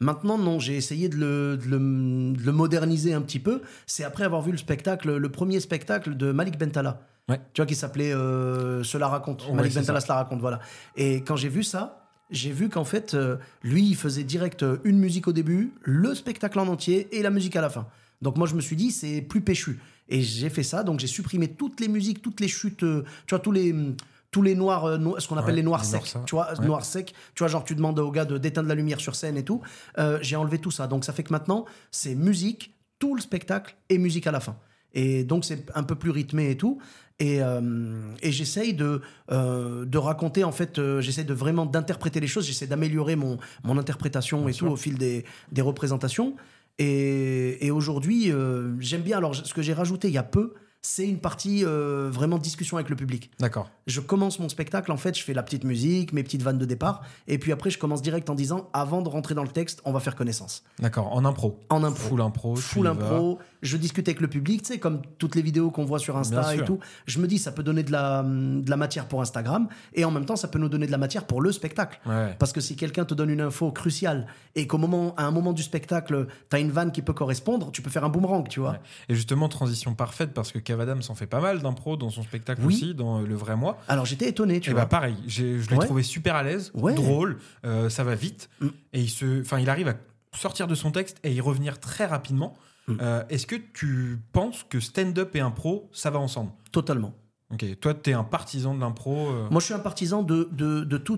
maintenant, non, j'ai essayé de le, de le- de le moderniser un petit peu. C'est après avoir vu le spectacle, le premier spectacle de Malik Bentala. Ouais. Tu vois, qui s'appelait euh, Cela raconte. Ouais, Malik Bentala. Cela raconte, voilà. Et quand j'ai vu ça, j'ai vu qu'en fait, euh, lui, il faisait direct euh, une musique au début, le spectacle en entier et la musique à la fin. Donc moi, je me suis dit, c'est plus péchu. Et j'ai fait ça, donc j'ai supprimé toutes les musiques, toutes les chutes, euh, tu vois, tous les, hum, tous les noirs, euh, no- ce qu'on appelle Ouais, les noirs secs, ça. tu vois, Ouais. noirs secs, tu vois, genre tu demandes au gars de d'éteindre la lumière sur scène et tout. Euh, j'ai enlevé tout ça, donc ça fait que maintenant, c'est musique, tout le spectacle et musique à la fin. Et donc c'est un peu plus rythmé et tout. Et, euh, et j'essaye de, euh, de raconter, en fait, euh, j'essaye de vraiment d'interpréter les choses, j'essaie d'améliorer mon, mon interprétation et tout au fil des, des représentations. Et, et aujourd'hui, euh, j'aime bien, alors ce que j'ai rajouté il y a peu, c'est une partie euh, vraiment discussion avec le public. D'accord. Je commence mon spectacle, en fait, je fais la petite musique, mes petites vannes de départ, et puis après, je commence direct en disant, avant de rentrer dans le texte, on va faire connaissance. D'accord. En impro. En impro. Full impro. Full impro, je discute avec le public, tu sais, comme toutes les vidéos qu'on voit sur Insta et tout. Je me dis, ça peut donner de la, de la matière pour Instagram, et en même temps, ça peut nous donner de la matière pour le spectacle. Ouais. Parce que si quelqu'un te donne une info cruciale, et qu'au moment, à un moment du spectacle, tu as une vanne qui peut correspondre, tu peux faire un boomerang, tu vois. Ouais. Et justement, transition parfaite parce que Kev Adams en fait pas mal d'impro dans son spectacle Oui. aussi, dans euh, Le Vrai Moi. Alors j'étais étonné, tu Et vois. bah pareil, je l'ai Ouais. trouvé super à l'aise, Ouais. drôle, euh, ça va vite, Mm. et il se, il arrive à sortir de son texte et y revenir très rapidement. Mm. Euh, Est-ce que tu penses que stand-up et impro, ça va ensemble? Totalement. Ok, toi, t'es un partisan de l'impro. euh, Moi, je suis un partisan de, de, de tout,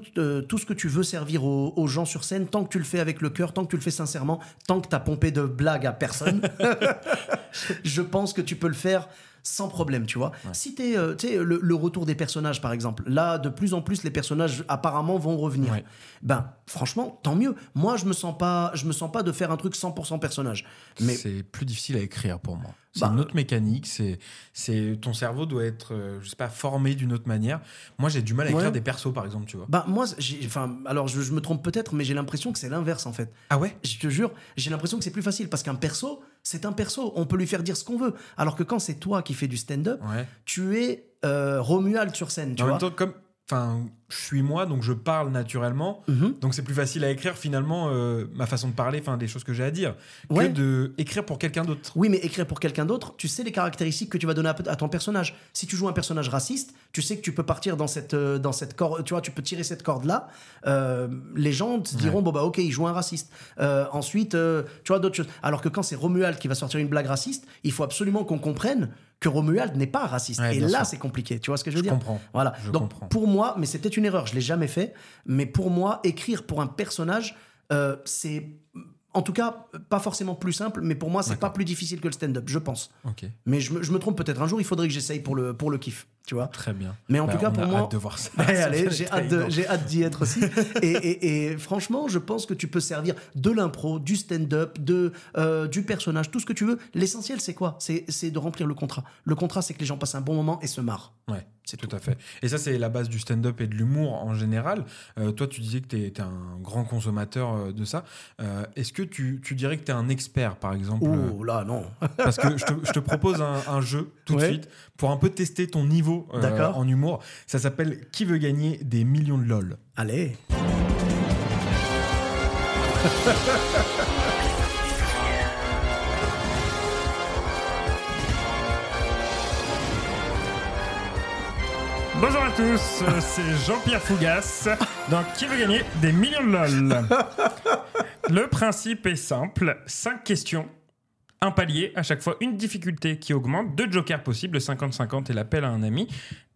tout ce que tu veux servir aux, aux gens sur scène, tant que tu le fais avec le cœur, tant que tu le fais sincèrement, tant que tu as pompé de blagues à personne. <laughs> <laughs> je pense que tu peux le faire sans problème, tu vois. Si t'es, euh, tu sais, le, le retour des personnages, par exemple, là, de plus en plus, les personnages apparemment vont revenir. Ouais. Ben, franchement, tant mieux. Moi, je me sens pas, je me sens pas de faire un truc 100% personnage. Mais C'est plus difficile à écrire pour moi. C'est Bah, une autre mécanique. C'est, c'est ton cerveau doit être, euh, je sais pas, formé d'une autre manière. Moi, j'ai du mal à écrire Ouais. des persos, par exemple, tu vois. bah, moi, enfin, alors je, je me trompe peut-être, mais j'ai l'impression que c'est l'inverse en fait. Ah ouais? Je te jure, j'ai l'impression que c'est plus facile parce qu'un perso, c'est un perso. On peut lui faire dire ce qu'on veut. Alors que quand c'est toi qui fais du stand-up, Ouais. tu es euh, Romuald sur scène, tu en vois. même temps, comme, enfin, je suis moi, donc je parle naturellement. Mhm. Donc c'est plus facile à écrire finalement euh, ma façon de parler, enfin des choses que j'ai à dire, Ouais. que de écrire pour quelqu'un d'autre. Oui, mais écrire pour quelqu'un d'autre, tu sais les caractéristiques que tu vas donner à, ton personnage. Si tu joues un personnage raciste, tu sais que tu peux partir dans cette, euh, dans cette corde, tu vois, tu peux tirer cette corde-là. Euh, les gens te diront, bon bah ok, il joue un raciste. Ensuite, tu vois, d'autres choses. Alors que quand c'est Romuald qui va sortir une blague raciste, il faut absolument qu'on comprenne que Romuald n'est pas raciste. Ouais, Et là, c'est compliqué. Tu vois ce que je veux Je dire comprends. Voilà. Je Donc comprends. pour moi, mais c'est peut-être une erreur, je l'ai jamais fait, mais pour moi, écrire pour un personnage, euh, c'est en tout cas pas forcément plus simple, mais pour moi, c'est pas plus difficile que le stand-up, je pense. Mais je me, je me trompe peut-être. Un jour, il faudrait que j'essaye pour le, pour le kiff, tu vois. très bien. Mais en Bah, tout cas, pour moi. hâte de voir ça. <laughs> Allez, j'ai hâte, d'y être aussi. et, et- et franchement, je pense que tu peux servir de l'impro, du stand-up, de, euh, du personnage, tout ce que tu veux. L'essentiel, c'est quoi? C'est c'est de remplir le contrat. Le contrat, c'est que les gens passent un bon moment et se marrent. Ouais, C'est tout tout. à fait. Et ça, c'est la base du stand-up et de l'humour en général. Euh, toi, tu disais que tu es, un grand consommateur euh, de ça. Euh, Est-ce que tu, tu dirais que tu es un expert, par exemple Oh là, non. <laughs> Parce que je te, je te propose un, un jeu tout de suite pour un peu tester ton niveau euh, en humour. Ça s'appelle Qui veut gagner des millions de LOL Allez. <laughs> Bonjour à tous, euh, c'est Jean-Pierre Fougas dans Qui veut gagner des millions de LOL <laughs> Le principe est simple 5 questions, un palier, à chaque fois une difficulté qui augmente, deux jokers possibles, 50-50 et l'appel à un ami.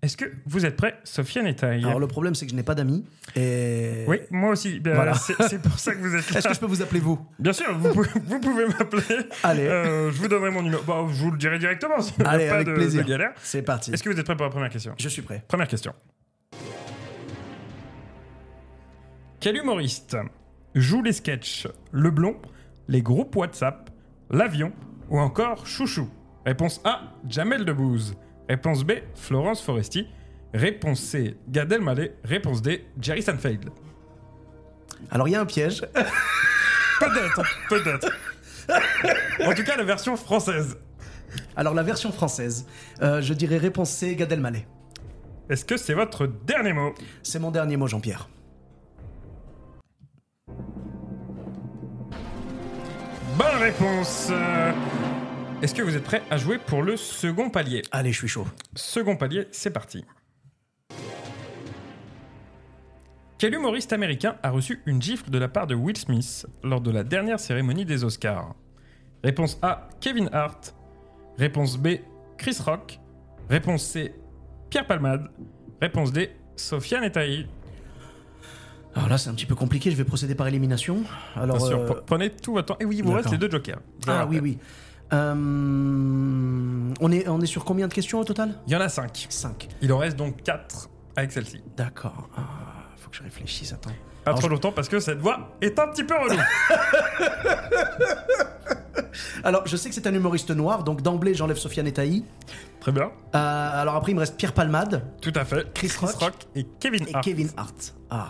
Est-ce que vous êtes prêts, Sofiane et Taï Alors le problème, c'est que je n'ai pas d'amis. Et... Oui, moi aussi. Euh, Voilà. c'est, pour ça que vous êtes <laughs> là. Est-ce que je peux vous appeler vous? Bien sûr, vous pouvez, vous pouvez m'appeler. Allez. Euh, je vous donnerai mon numéro. Bon, je vous le dirai directement. Allez, pas avec de, plaisir. de galère. C'est parti. Est-ce que vous êtes prêts pour la première question? Je suis prêt. Première question. Quel humoriste joue les sketchs Le Blond, les groupes WhatsApp, l'avion ou encore Chouchou Réponse A, Jamel Debbouze. Réponse B, Florence Foresti. Réponse C, Gad Elmaleh. Réponse D, Jerry Seinfeld. Alors il y a un piège. <laughs> Peut-être, peut-être. En tout cas, la version française. Alors la version française, euh, je dirais réponse C, Gad Elmaleh. Est-ce que c'est votre dernier mot? C'est mon dernier mot, Jean-Pierre. Bonne réponse. Euh, Est-ce que vous êtes prêts à jouer pour le second palier Allez, je suis chaud. Second palier, c'est parti. Quel humoriste américain a reçu une gifle de la part de Will Smith lors de la dernière cérémonie des Oscars? Réponse A, Kevin Hart. Réponse B, Chris Rock. Réponse C, Pierre Palmade. Réponse D, Sofiane Etaï. Alors là, c'est un petit peu compliqué. Je vais procéder par élimination. Alors, Bien sûr, euh, pre- prenez tout votre temps. Et oui, il vous reste les deux jokers. Ah oui, oui. Euh, on, est, on est sur combien de questions au total? Il y en a cinq. 5. Il en reste donc quatre avec celle-ci. D'accord. Ah, faut que je réfléchisse, attends. Pas Alors, trop je- longtemps parce que cette voix est un petit peu relou. <laughs> Alors, je sais que c'est un humoriste noir, donc d'emblée, j'enlève Sofiane Etaï. Très bien. Euh, alors après, il me reste Pierre Palmade Tout à fait. Chris Rock et Kevin et Hart. Kevin Hart. Ah.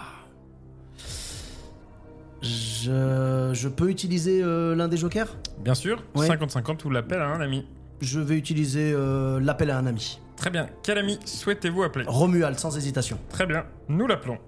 Je, je peux utiliser euh, l'un des jokers? Bien sûr, Ouais. 50-50 ou l'appel à un ami. Je vais utiliser euh, l'appel à un ami. Très bien. Quel ami souhaitez-vous appeler? Romuald, sans hésitation. Très bien, nous l'appelons.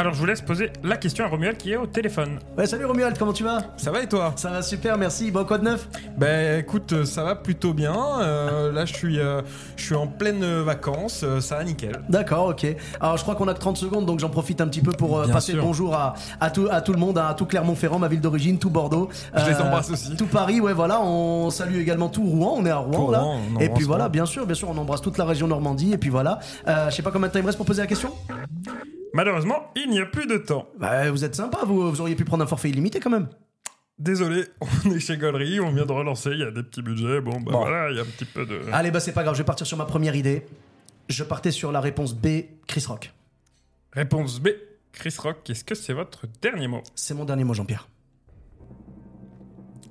Alors, je vous laisse poser la question à Romuald qui est au téléphone. Ouais, salut Romuald, comment tu vas? Ça va et toi? Ça va super, merci. Bon, quoi de neuf? Ben écoute, euh, ça va plutôt bien. Euh, là, je suis, euh, je suis en pleine vacances. euh, ça va nickel. D'accord, ok. Alors, je crois qu'on a que 30 secondes, donc j'en profite un petit peu pour euh, passer sûr. le bonjour à, à, tout, à tout le monde, à tout Clermont-Ferrand, ma ville d'origine, tout Bordeaux. Je les embrasse aussi. Tout Paris, ouais, voilà. On salue également tout Rouen, on est à Rouen, Tout là. Rouen, on et puis voilà, bien sûr, bien sûr, on embrasse toute la région Normandie, et puis voilà. Euh, je sais pas combien de temps il me reste pour poser la question? Malheureusement, il n'y a plus de temps. Bah, vous êtes sympa, vous, vous auriez pu prendre un forfait illimité quand même. Désolé, <laughs> on est chez Gollery, on vient de relancer, il y a des petits budgets. Bon, bah Bon. voilà, il y a un petit peu de. Allez, bah c'est pas grave, je vais partir sur ma première idée. Je partais sur la réponse B, Chris Rock. Réponse B. Chris Rock, est-ce que c'est votre dernier mot? C'est mon dernier mot, Jean-Pierre.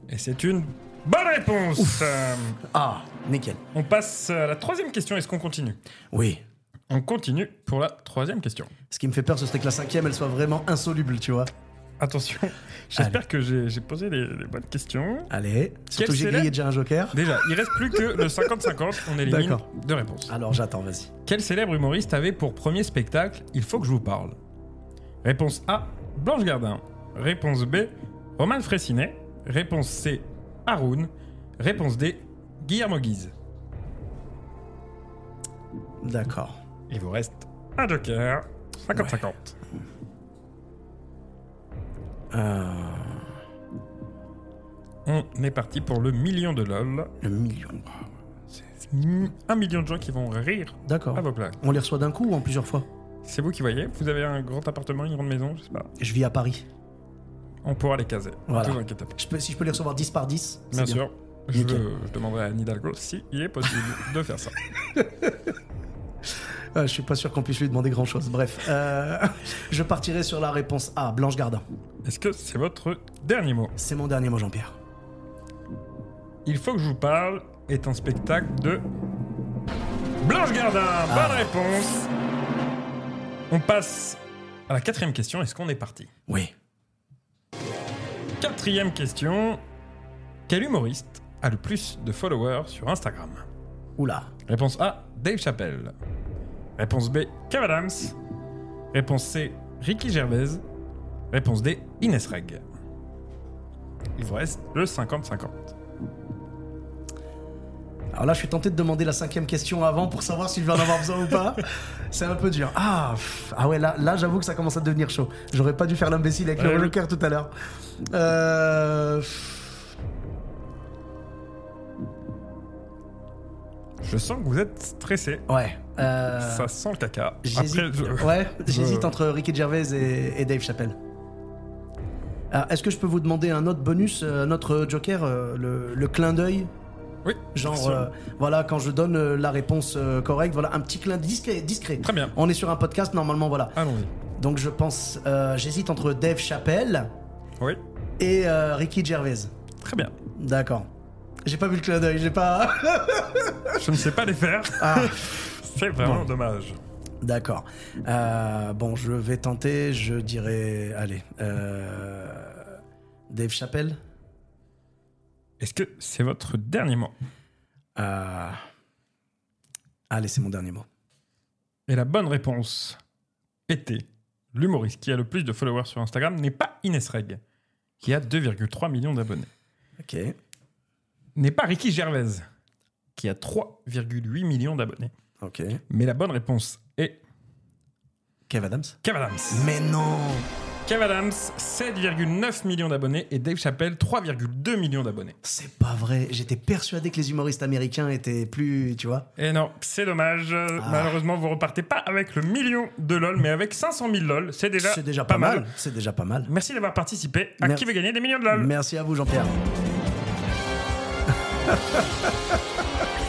Et c'est une bonne réponse Euh, Ah, nickel. On passe à la troisième question, est-ce qu'on continue? Oui. On continue pour la troisième question. Ce qui me fait peur, ce serait que la cinquième, elle soit vraiment insoluble, tu vois. Attention, <laughs> j'espère que j'ai posé les, les bonnes questions. Allez, surtout que j'ai célèbre- grillé déjà un joker. Déjà, il reste plus que le 50-50, on élimine deux réponses. Alors j'attends, vas-y. Quel célèbre humoriste avait pour premier spectacle Il faut que je vous parle Réponse A, Blanche Gardin. Réponse B, Roman Fressinet. Réponse C, Haroun. Réponse D, Guillermo Guise. D'accord. Il vous reste un joker, 50-50. Euh, On est parti pour le million de LOL. le million. Un million de gens qui vont rire D'accord. à vos plaques. On les reçoit d'un coup ou en plusieurs fois C'est vous qui voyez Vous avez un grand appartement, une grande maison Je sais pas. Je vis à Paris. On pourra les caser. Voilà. Ne vous inquiétez pas. Je peux, si je peux les recevoir 10 par 10, c'est Bien, bien. sûr. Je, demanderai à Anne Hidalgo si il est possible de faire ça. <laughs> Ah, je suis pas sûr qu'on puisse lui demander grand chose. Bref, euh, <laughs> je partirai sur la réponse A, Blanche Gardin. Est-ce que c'est votre dernier mot? C'est mon dernier mot, Jean-Pierre. Il faut que je vous parle est un spectacle de Blanche Gardin. Ah. Bonne réponse. On passe à la quatrième question. Est-ce qu'on est parti? Oui. Quatrième question. Quel humoriste a le plus de followers sur Instagram? Oula. Réponse A, Dave Chappelle. Réponse B, Kev Adams. Réponse C, Ricky Gervais. Réponse D, Ines Reg. Il vous reste le 50-50. Alors là, je suis tenté de demander la cinquième question avant pour savoir si je vais en avoir besoin ou pas. <laughs> C'est un peu dur. Ah, pff, ah ouais, là, là j'avoue que ça commence à devenir chaud. J'aurais pas dû faire l'imbécile avec Ouais, le oui. joker tout à l'heure. Euh... pff, Je sens que vous êtes stressé. Ouais. euh, Ça sent le caca. J'hésite. Je- Ouais, <laughs> j'hésite entre Ricky Gervais et, et Dave Chappelle. Est-ce que je peux vous demander un autre bonus, euh, un autre joker, euh, le, le clin d'œil? Oui, Genre, euh, voilà, quand je donne euh, la réponse euh, correcte, voilà, un petit clin discret, discret. Très bien. On est sur un podcast, normalement, voilà. Allons-y. Donc je pense, j'hésite entre Dave Chappelle Oui, et Ricky Gervais. très bien. D'accord. J'ai pas vu le clin d'œil, j'ai pas. <laughs> Je ne sais pas les faire. Ah, C'est vraiment Bon. dommage. d'accord. Euh, bon, je vais tenter, je dirais. Allez. euh, Dave Chappelle Est-ce que c'est votre dernier mot? Euh, Allez, c'est mon dernier mot. Et la bonne réponse était l'humoriste qui a le plus de followers sur Instagram n'est pas Ines Reg, qui a 2,3 millions d'abonnés. Ok. N'est pas Ricky Gervais, qui a 3,8 millions d'abonnés. Ok. Mais la bonne réponse est Kev Adams Kev Adams. Mais non Kev Adams, 7,9 millions d'abonnés et Dave Chappelle, 3,2 millions d'abonnés. C'est pas vrai. J'étais persuadé que les humoristes américains étaient plus. Tu vois Et non, c'est dommage. Ah. Malheureusement, vous repartez pas avec le million de LOL, mais avec 500 000 LOL. C'est déjà, pas, mal. C'est déjà pas mal. Merci d'avoir participé à. Qui veut gagner des millions de LOL? Merci à vous, Jean-Pierre. <laughs>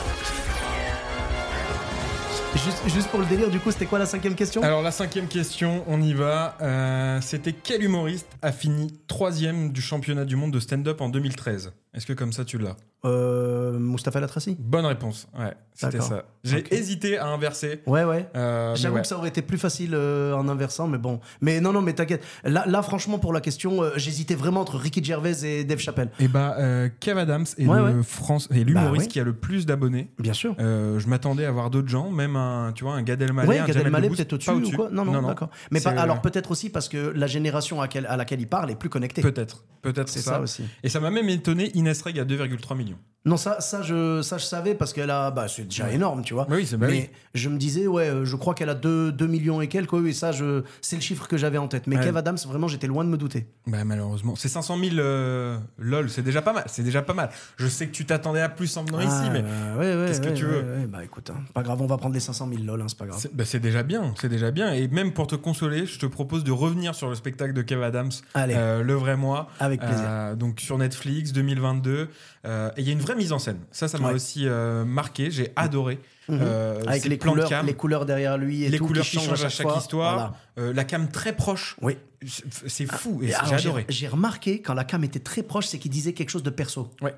juste, pour le délire, du coup, c'était quoi la cinquième question? Alors la cinquième question, on y va. Euh, C'était quel humoriste a fini troisième du championnat du monde de stand-up en 2013 Est-ce que comme ça tu l'as Euh, Mustapha Latraci Bonne réponse. Ouais, c'était ça. J'ai hésité à inverser. Ouais, ouais. euh, J'avoue ouais. que ça aurait été plus facile euh, en inversant, mais bon. Mais non, non, mais t'inquiète. Là, là, franchement, pour la question, euh, j'hésitais vraiment entre Ricky Gervais et Dave Chappelle. Et bah, euh, Kev Adams est Ouais, le ouais. France et l'humoriste Bah qui a le plus d'abonnés. Bien sûr. Je m'attendais à voir d'autres gens, même un, tu vois, un Gad Elmaleh, Ouais, un Gad Elmaleh peut-être au-dessus ou quoi non, non, d'accord. Mais pas, alors peut-être aussi parce que la génération à laquelle il parle est plus connectée. Peut-être, peut-être C'est ça. ça aussi. Et ça m'a même étonné. Inès Reg à 2,3 millions. Non, ça, ça, je, ça, je savais parce qu'elle a. Bah, c'est déjà énorme, tu vois. Oui, c'est bah mais oui. je me disais, ouais, euh, je crois qu'elle a 2, millions et quelques. Oui, ça, je, c'est le chiffre que j'avais en tête. Mais Ouais. Kev Adams, vraiment, j'étais loin de me douter. Bah malheureusement, c'est 500 000 euh, lol, c'est déjà pas mal. C'est déjà pas mal. Je sais que tu t'attendais à plus en venant ici, Ah, mais bah, ouais, ouais, qu'est-ce que tu veux. Bah écoute, hein, pas grave, on va prendre les 500 000 lol, hein, c'est pas grave. c'est bah, c'est déjà bien. C'est déjà bien. Et même pour te consoler, je te propose de revenir sur le spectacle de Kev Adams, Allez. euh, le vrai moi. Avec plaisir. Euh, donc sur Netflix 2022. Euh, et il y a une vraie mise en scène. Ça, ça m'a Ouais. aussi euh, marqué. J'ai adoré. Mhm. Euh, Avec les plans de couleurs, cam, les couleurs derrière lui et les tout, couleurs qui changent à chaque, fois. histoire, Voilà. euh, la cam très proche. Oui. C'est- C'est fou. Alors, j'ai adoré. J'ai remarqué quand la cam était très proche, c'est qu'il disait quelque chose de perso. Ouais.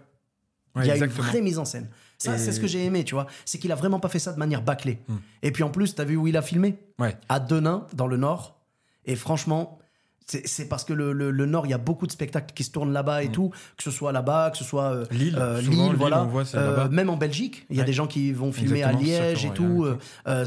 Il Ouais, y a exactement. une vraie mise en scène. Ça, Et- c'est ce que j'ai aimé, tu vois. C'est qu'il a vraiment pas fait ça de manière bâclée. Hmm. Et puis en plus, t'as vu où il a filmé? Ouais. À Denain, dans le Nord. Et franchement, c'est parce que le, le- le Nord, il y a beaucoup de spectacles qui se tournent là-bas et tout, que ce soit là-bas, que ce soit euh. Lille, euh, souvent, Lille, Lille, voilà. voit, Euh, même en Belgique, il y a Ouais. des gens qui vont filmer à Exactement, Liège et tout.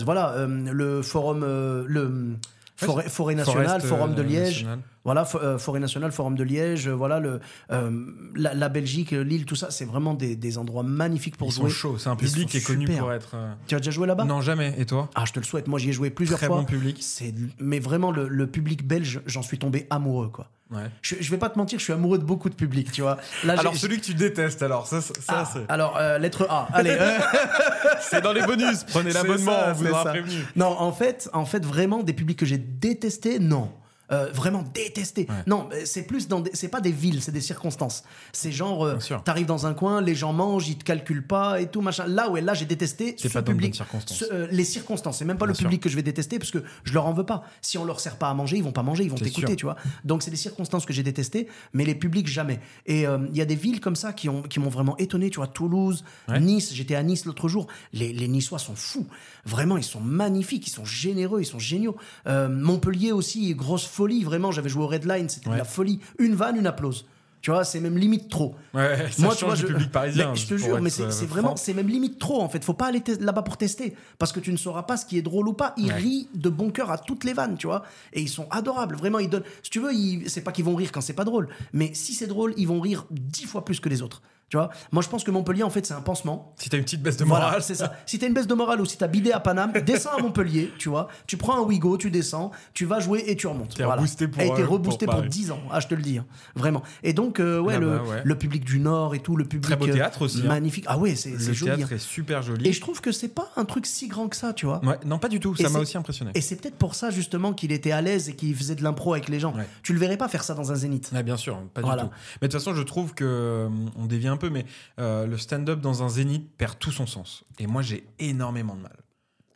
voilà, le forum, le forêt, forêt nationale, Forest, forum de Liège. Voilà, euh, Forêt nationale, Forum de Liège, euh, voilà, le, euh, la, la Belgique, Lille, tout ça, c'est vraiment des, des endroits magnifiques pour Ils jouer. sont chauds. C'est un public qui est connu pour être. Tu as déjà joué là-bas? Non, jamais. Et toi? Ah, je te le souhaite. Moi, j'y ai joué plusieurs Très fois. bon public. C'est, mais vraiment, le, le public belge, j'en suis tombé amoureux, quoi. Ouais. Je, je vais pas te mentir, je suis amoureux de beaucoup de publics, tu vois. Là, Alors celui que tu détestes, alors ça, ça, ça, Ah, c'est- alors, euh, lettre A. Allez. euh, <laughs> <laughs> c'est dans les bonus. Prenez l'abonnement, on vous aura prévenu. Non, en fait, en fait, vraiment des publics que j'ai détestés, non. Euh, vraiment détestés. Ouais. Non, c'est plus dans des, c'est pas des villes, c'est des circonstances. C'est genre, euh, t'arrives dans un coin, les gens mangent, ils te calculent pas et tout machin. Là ouais, là j'ai détesté C'est ce pas public. circonstances. Ce- euh, les circonstances, c'est même pas Bien le sûr. public que je vais détester parce que je leur en veux pas. Si on leur sert pas à manger, ils vont pas manger, ils vont t'écouter, tu vois. Donc c'est des circonstances que j'ai détestées, mais les publics jamais. Et euh, il y a des villes comme ça qui ont qui m'ont vraiment étonné, tu vois, Toulouse, Ouais. Nice. J'étais à Nice l'autre jour. Les, les Niçois sont fous. Vraiment, ils sont magnifiques, ils sont généreux, ils sont géniaux. Euh, Montpellier aussi, grosse folie. Vraiment, j'avais joué au Red Line, c'était de la folie. Une vanne, une applause. Tu vois, c'est même limite trop. Ouais, ça Moi, change du je- public parisien. Mais je te jure, mais c'est euh, vraiment, c'est même limite trop en fait. Faut pas aller là-bas pour tester parce que tu ne sauras pas ce qui est drôle ou pas. Ils Ouais. rient de bon cœur à toutes les vannes, tu vois. Et ils sont adorables. Vraiment, ils donnent. Si tu veux, ils- c'est pas qu'ils vont rire quand c'est pas drôle, mais si c'est drôle, ils vont rire dix fois plus que les autres. Tu vois. Moi, je pense que Montpellier, en fait, c'est un pansement. Si t'as une petite baisse de morale, Voilà, c'est ça. <laughs> Si t'as une baisse de morale ou si t'as bidé à Paname, descends à Montpellier, tu vois. Tu prends un Wigo, tu descends, tu vas jouer et tu remontes. T'es Voilà. reboosté pour, Et t'es euh, reboosté pour pour, Paris. 10 ans. Ah, je te le dis. hein. Vraiment. Et donc, euh, ouais, Là-bas, le, ouais. le public du Nord et tout, le public. Très beau euh, théâtre aussi, hein. Magnifique. Ah ouais, c'est le joli. théâtre hein. est super joli. Et je trouve que c'est pas un truc si grand que ça, tu vois. Ouais, non, pas du tout. Ça m'a aussi impressionné. Et c'est peut-être pour ça, justement, qu'il était à l'aise et qu'il faisait de l'impro avec les gens. Ouais. Tu le verrais pas faire ça dans un zénith. Bien sûr, pas du tout. Mais de toute façon, je trouve que euh, on dévie peu, mais euh, le stand-up dans un zénith perd tout son sens. Et moi, j'ai énormément de mal.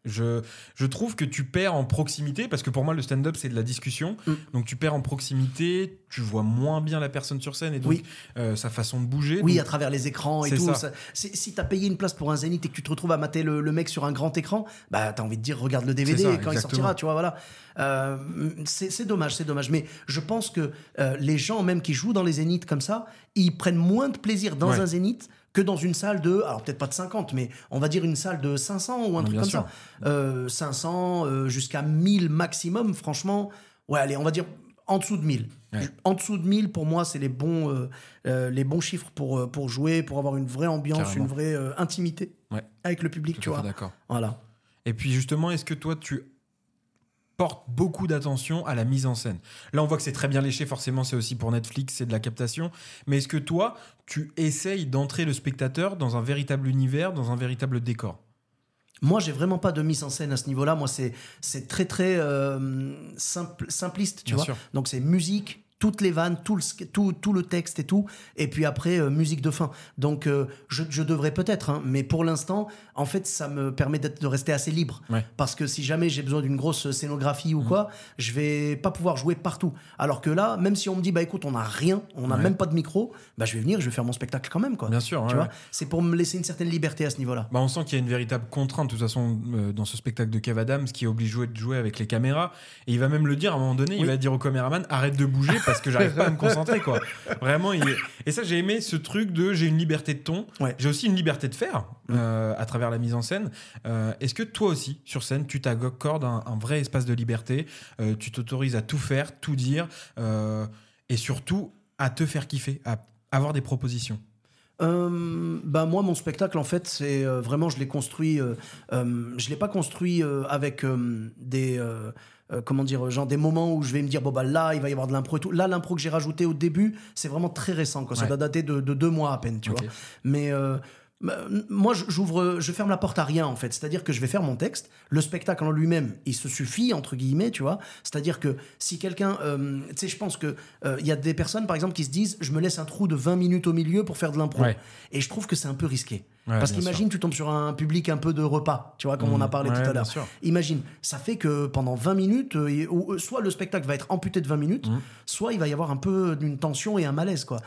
Je, je trouve que tu perds en proximité, parce que pour moi, le stand-up, c'est de la discussion. Mm. Donc, tu perds en proximité, tu vois moins bien la personne sur scène et donc Oui. euh, sa façon de bouger. Oui, Donc, à travers les écrans et tout. ça. ça- c'est- si t'as payé une place pour un zénith et que tu te retrouves à mater le, le mec sur un grand écran, bah t'as envie de dire regarde le DVD ça, quand il sortira, tu vois, voilà. Euh, c'est c'est dommage, c'est dommage. Mais je pense que euh, les gens même qui jouent dans les zéniths comme ça, ils prennent moins de plaisir dans Ouais. un zénith que dans une salle de, alors peut-être pas de 50, mais on va dire une salle de 500 ou un truc bien comme sûr. ça. Euh, 500 euh, jusqu'à 1000 maximum, franchement. Ouais, allez, on va dire en dessous de 1000. Ouais. En dessous de 1000, pour moi, c'est les bons, euh, euh, les bons chiffres pour, euh, pour jouer, pour avoir une vraie ambiance, Carrément. une vraie euh, intimité Ouais. avec le public, tout tu vois. d'accord. Voilà. Et puis justement, est-ce que toi, tu portes beaucoup d'attention à la mise en scène Là, on voit que c'est très bien léché, forcément, c'est aussi pour Netflix, c'est de la captation. Mais est-ce que toi, tu essayes d'entrer le spectateur dans un véritable univers, dans un véritable décor? Moi, j'ai vraiment pas de mise en scène à ce niveau-là. Moi, c'est c'est très très euh, simple, simpliste, tu Bien vois. sûr. Donc c'est musique, toutes les vannes, tout le, sk- tout, tout le texte et tout, et puis après, euh, musique de fin. Donc, euh, je, je devrais peut-être, hein, mais pour l'instant, en fait, ça me permet de rester assez libre. Ouais. Parce que si jamais j'ai besoin d'une grosse scénographie ou quoi, je vais pas pouvoir jouer partout. Alors que là, même si on me dit, bah écoute, on n'a rien, on n'a Ouais. même pas de micro, bah je vais venir, je vais faire mon spectacle quand même, quoi. Bien sûr, Tu ouais, vois, c'est pour me laisser une certaine liberté à ce niveau-là. Bah, on sent qu'il y a une véritable contrainte, de toute façon, euh, dans ce spectacle de Kev Adams, qui oblige jouer de jouer avec les caméras. Et il va même le dire à un moment donné, il va dire au caméraman arrête de bouger parce que j'arrive pas à me concentrer, quoi. Vraiment, il... et ça, j'ai aimé ce truc de j'ai une liberté de ton, Ouais. j'ai aussi une liberté de faire euh, à travers la mise en scène. Euh, Est-ce que toi aussi, sur scène, tu t'accordes un, un vrai espace de liberté euh, Tu t'autorises à tout faire, tout dire et surtout à te faire kiffer, à avoir des propositions? Euh, bah moi mon spectacle en fait c'est euh, vraiment je l'ai construit euh, je l'ai pas construit avec des euh, euh, comment dire genre des moments où je vais me dire bon bah là il va y avoir de l'impro et tout. Là l'impro que j'ai rajouté au début c'est vraiment très récent quoi. Ça doit dater de, de deux mois à peine tu vois. Mais euh, moi, je- j'ouvre, je ferme la porte à rien en fait. C'est-à-dire que je vais faire mon texte. Le spectacle en lui-même, il se suffit entre guillemets, tu vois. C'est-à-dire que si quelqu'un, euh, tu sais, je pense que euh, il y a des personnes, par exemple, qui se disent, je me laisse un trou de 20 minutes au milieu pour faire de l'impro. Ouais. Et je trouve que c'est un peu risqué. Ouais, Parce qu'imagine, tu tombes sur un public un peu de repas, tu vois, comme on a parlé Mmh. Ouais, tout à l'heure. Imagine, ça fait que pendant 20 minutes, euh, soit le spectacle va être amputé de 20 minutes, Mmh. soit il va y avoir un peu d'une tension et un malaise, quoi.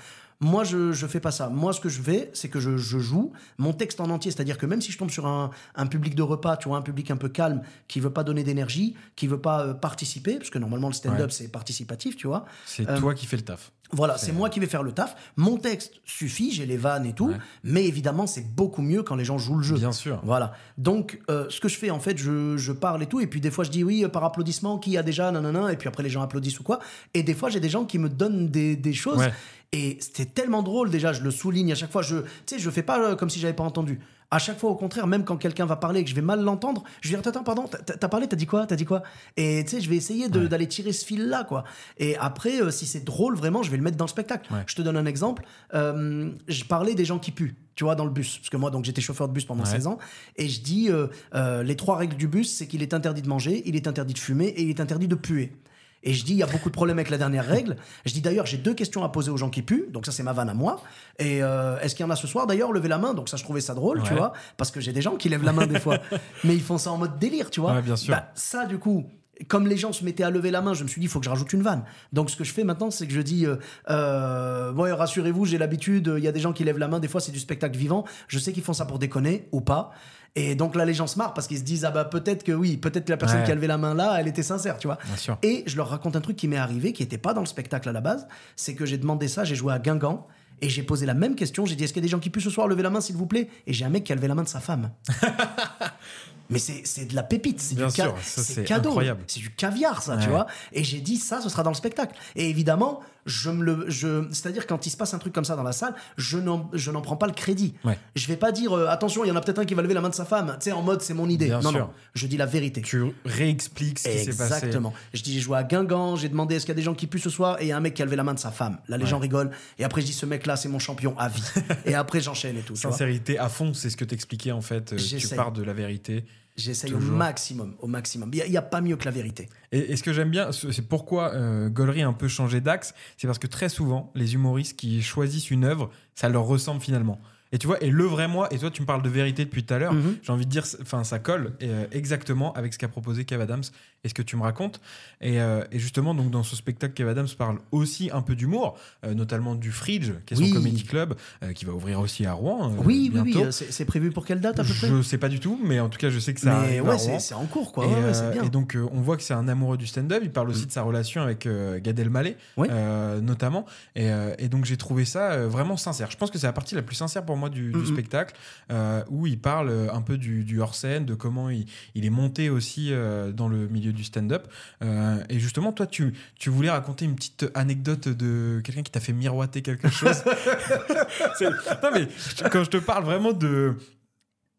Moi, je, je fais pas ça. Moi, ce que je fais, c'est que je, je joue mon texte en entier. C'est-à-dire que même si je tombe sur un, un public de repas, tu vois, un public un peu calme, qui veut pas donner d'énergie, qui veut pas euh, participer, parce que normalement, le stand-up, Ouais. c'est participatif, tu vois. C'est Euh, toi qui fais le taf. Voilà, c'est moi qui vais faire le taf. Mon texte suffit, j'ai les vannes et tout. Ouais. Mais évidemment, c'est beaucoup mieux quand les gens jouent le jeu. Bien sûr. Voilà. Donc, euh, ce que je fais, en fait, je, je parle et tout. Et puis, des fois, je dis oui, par applaudissement, qui a déjà, nanana. Et puis après, les gens applaudissent ou quoi. Et des fois, j'ai des gens qui me donnent des, des choses. Ouais. Et c'était tellement drôle, déjà, je le souligne à chaque fois. Je, tu sais, je fais pas euh, comme si j'avais pas entendu. À chaque fois, au contraire, même quand quelqu'un va parler et que je vais mal l'entendre, je vais dire Attends, pardon, t'as- parlé, t'as dit quoi T'as dit quoi? Et tu sais, je vais essayer d'aller tirer ce fil-là, quoi. Et après, euh, si c'est drôle, vraiment, je vais le mettre dans le spectacle. Ouais. Je te donne un exemple. Euh, je parlais des gens qui puent, tu vois, dans le bus. Parce que moi, donc, j'étais chauffeur de bus pendant Ouais. 16 ans. Et je dis euh, euh, les trois règles du bus, c'est qu'il est interdit de manger, il est interdit de fumer et il est interdit de puer. Et je dis, il y a beaucoup de problèmes avec la dernière règle. Je dis d'ailleurs, j'ai deux questions à poser aux gens qui puent. Donc ça, c'est ma vanne à moi. Et euh, est-ce qu'il y en a ce soir D'ailleurs, levez la main? Donc ça, je trouvais ça drôle, tu vois. Parce que j'ai des gens qui lèvent la main des fois. <laughs> Mais ils font ça en mode délire, tu vois. Ouais, bien sûr. Bah, ça, du coup, comme les gens se mettaient à lever la main, je me suis dit, il faut que je rajoute une vanne. Donc, ce que je fais maintenant, c'est que je dis, euh, euh, ouais, rassurez-vous, j'ai l'habitude, il y a des gens qui lèvent la main, des fois, c'est du spectacle vivant. Je sais qu'ils font ça pour déconner ou pas. Et donc là, les gens se marrent parce qu'ils se disent, ah bah peut-être que oui, peut-être que la personne Ouais. qui a levé la main là, elle était sincère, tu vois. Et je leur raconte un truc qui m'est arrivé, qui n'était pas dans le spectacle à la base. C'est que j'ai demandé ça, j'ai joué à Guingamp. Et j'ai posé la même question. J'ai dit Est-ce qu'il y a des gens qui puissent ce soir lever la main, s'il vous plaît? Et j'ai un mec qui a levé la main de sa femme. <laughs> Mais c'est de la pépite, c'est du Bien ca- sûr, ça, c'est cadeau, c'est du caviar, ça, tu vois. Et j'ai dit ça, ce sera dans le spectacle. Et évidemment, je me le, je, c'est-à-dire quand il se passe un truc comme ça dans la salle, je n'en, je n'en prends pas le crédit. Ouais. Je vais pas dire euh, attention, il y en a peut-être un qui va lever la main de sa femme, tu sais, en mode c'est mon idée. Bien non, sûr. non, je dis la vérité. Tu réexpliques ce qui s'est passé. Exactement. Je dis, j'ai joué à Guingamp, j'ai demandé est-ce qu'il y a des gens qui puent ce soir, et il y a un mec qui a levé la main de sa femme. Là, les gens rigolent. Et après, je dis, ce mec-là, c'est mon champion à vie. <laughs> et après, j'enchaîne et tout. Sincérité à fond, c'est ce que t'expliquais en fait. Euh, Tu pars de la vérité. J'essaye au maximum, au maximum. Il n'y a, pas mieux que la vérité. Et, et ce que j'aime bien, c'est c'est pourquoi euh, Gollery a un peu changé d'axe, c'est parce que très souvent, les humoristes qui choisissent une œuvre, ça leur ressemble finalement. Et tu vois, et le vrai moi, et toi tu me parles de vérité depuis tout à l'heure, Mhm. j'ai envie de dire, enfin ça colle euh, exactement avec ce qu'a proposé Kev Adams et ce que tu me racontes. Et, euh, et justement, donc dans ce spectacle, Kev Adams parle aussi un peu d'humour, euh, notamment du Fridge, qui est son Oui. comedy club, euh, qui va ouvrir aussi à Rouen. oui, oui, oui. C'est prévu pour quelle date à peu près Je sais pas du tout, mais en tout cas, je sais que ça Mais ouais, c'est en cours, quoi. Et, Ouais, ouais, c'est bien. Mm. et donc, on voit que c'est un amoureux du stand-up. Il parle aussi de sa relation avec Gad Elmaleh, Oui. notamment. Et, et donc, j'ai trouvé ça vraiment sincère. Je pense que c'est la partie la plus sincère pour moi du, du Mhm. spectacle, où il parle un peu du, du hors-scène, de comment il, il est monté aussi dans le milieu du stand-up. Euh, et justement, toi, tu, tu voulais raconter une petite anecdote de quelqu'un qui t'a fait miroiter quelque chose. <laughs> Non, mais quand je te parle vraiment de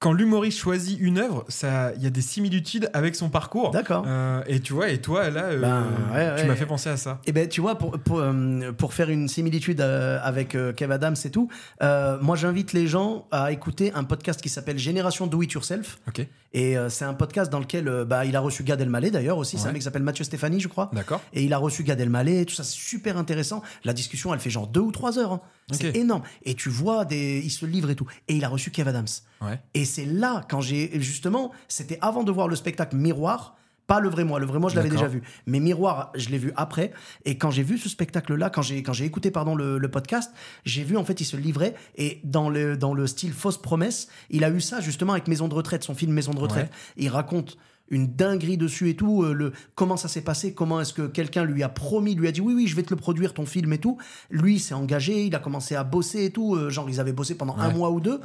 quand l'humoriste choisit une œuvre, ça, il y a des similitudes avec son parcours. D'accord. Euh, et tu vois, et toi, là, euh, Ben, ouais, tu ouais. m'as fait penser à ça. Eh ben, tu vois, pour, pour, euh, pour faire une similitude avec Kev Adams et tout, euh, moi j'invite les gens à écouter un podcast qui s'appelle Génération Do It Yourself. Ok. Et c'est un podcast dans lequel bah, il a reçu Gad Elmaleh d'ailleurs aussi. C'est Ouais. un mec qui s'appelle Mathieu Stéphanie, je crois. D'accord. Et il a reçu Gad Elmaleh, et tout ça, c'est super intéressant. La discussion, elle fait genre deux ou trois heures. hein. C'est énorme. Et tu vois, des... il se livre et tout. Et il a reçu Kev Adams. Ouais. Et c'est là, quand j'ai. Justement, c'était avant de voir le spectacle Miroir. Pas le vrai moi, le vrai moi je l'avais déjà vu. Mais Miroir, je l'ai vu après. Et quand j'ai vu ce spectacle-là, quand j'ai quand j'ai écouté pardon le, le podcast, j'ai vu en fait il se livrait et dans le dans le style fausse promesse, il a eu ça justement avec Maison de retraite, son film Maison de retraite. Il raconte une dinguerie dessus et tout, euh, le comment ça s'est passé, comment est-ce que quelqu'un lui a promis, lui a dit oui oui je vais te le produire ton film et tout. Lui s'est engagé, il a commencé à bosser et tout, euh, genre ils avaient bossé pendant un mois ou deux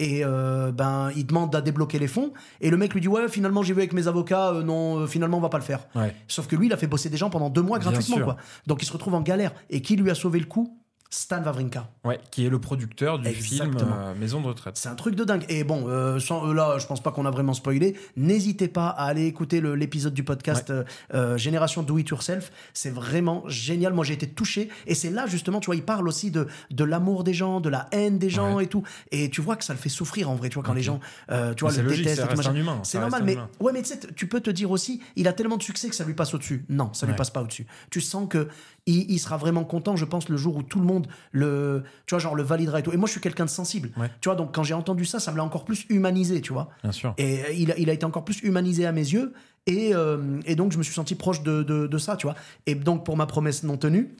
et euh, ben il demande à débloquer les fonds et le mec lui dit ouais finalement j'ai vu avec mes avocats non finalement on va pas le faire. Ouais. Sauf que lui il a fait bosser des gens pendant deux mois Bien gratuitement sûr. quoi. Donc il se retrouve en galère et qui lui a sauvé le coup? Stan Wawrinka. Ouais, qui est le producteur du Exactement. film euh, Maison de retraite. C'est un truc de dingue. Et bon, euh, sans, euh, là, je pense pas qu'on a vraiment spoilé. N'hésitez pas à aller écouter l'épisode du podcast euh, Génération Do It Yourself. C'est vraiment génial. Moi, j'ai été touché. Et c'est là, justement, tu vois, il parle aussi de, de l'amour des gens, de la haine des gens et tout. Et tu vois que ça le fait souffrir, en vrai, tu vois, quand les gens, tu vois, le logique, détestent. C'est normal, mais, humain. ouais, mais tu sais, tu peux te dire aussi, il a tellement de succès que ça lui passe au-dessus. Non, ça lui Ouais. passe pas au-dessus. Tu sens que il, il sera vraiment content, je pense, le jour où tout le monde le, tu vois, genre le validera et tout. Et moi, je suis quelqu'un de sensible. Ouais. Tu vois, donc quand j'ai entendu ça, ça me l'a encore plus humanisé, tu vois. Bien sûr. Et il a, il a été encore plus humanisé à mes yeux. Et, euh, et donc, je me suis senti proche de, de, de ça, tu vois. Et donc, pour ma promesse non tenue,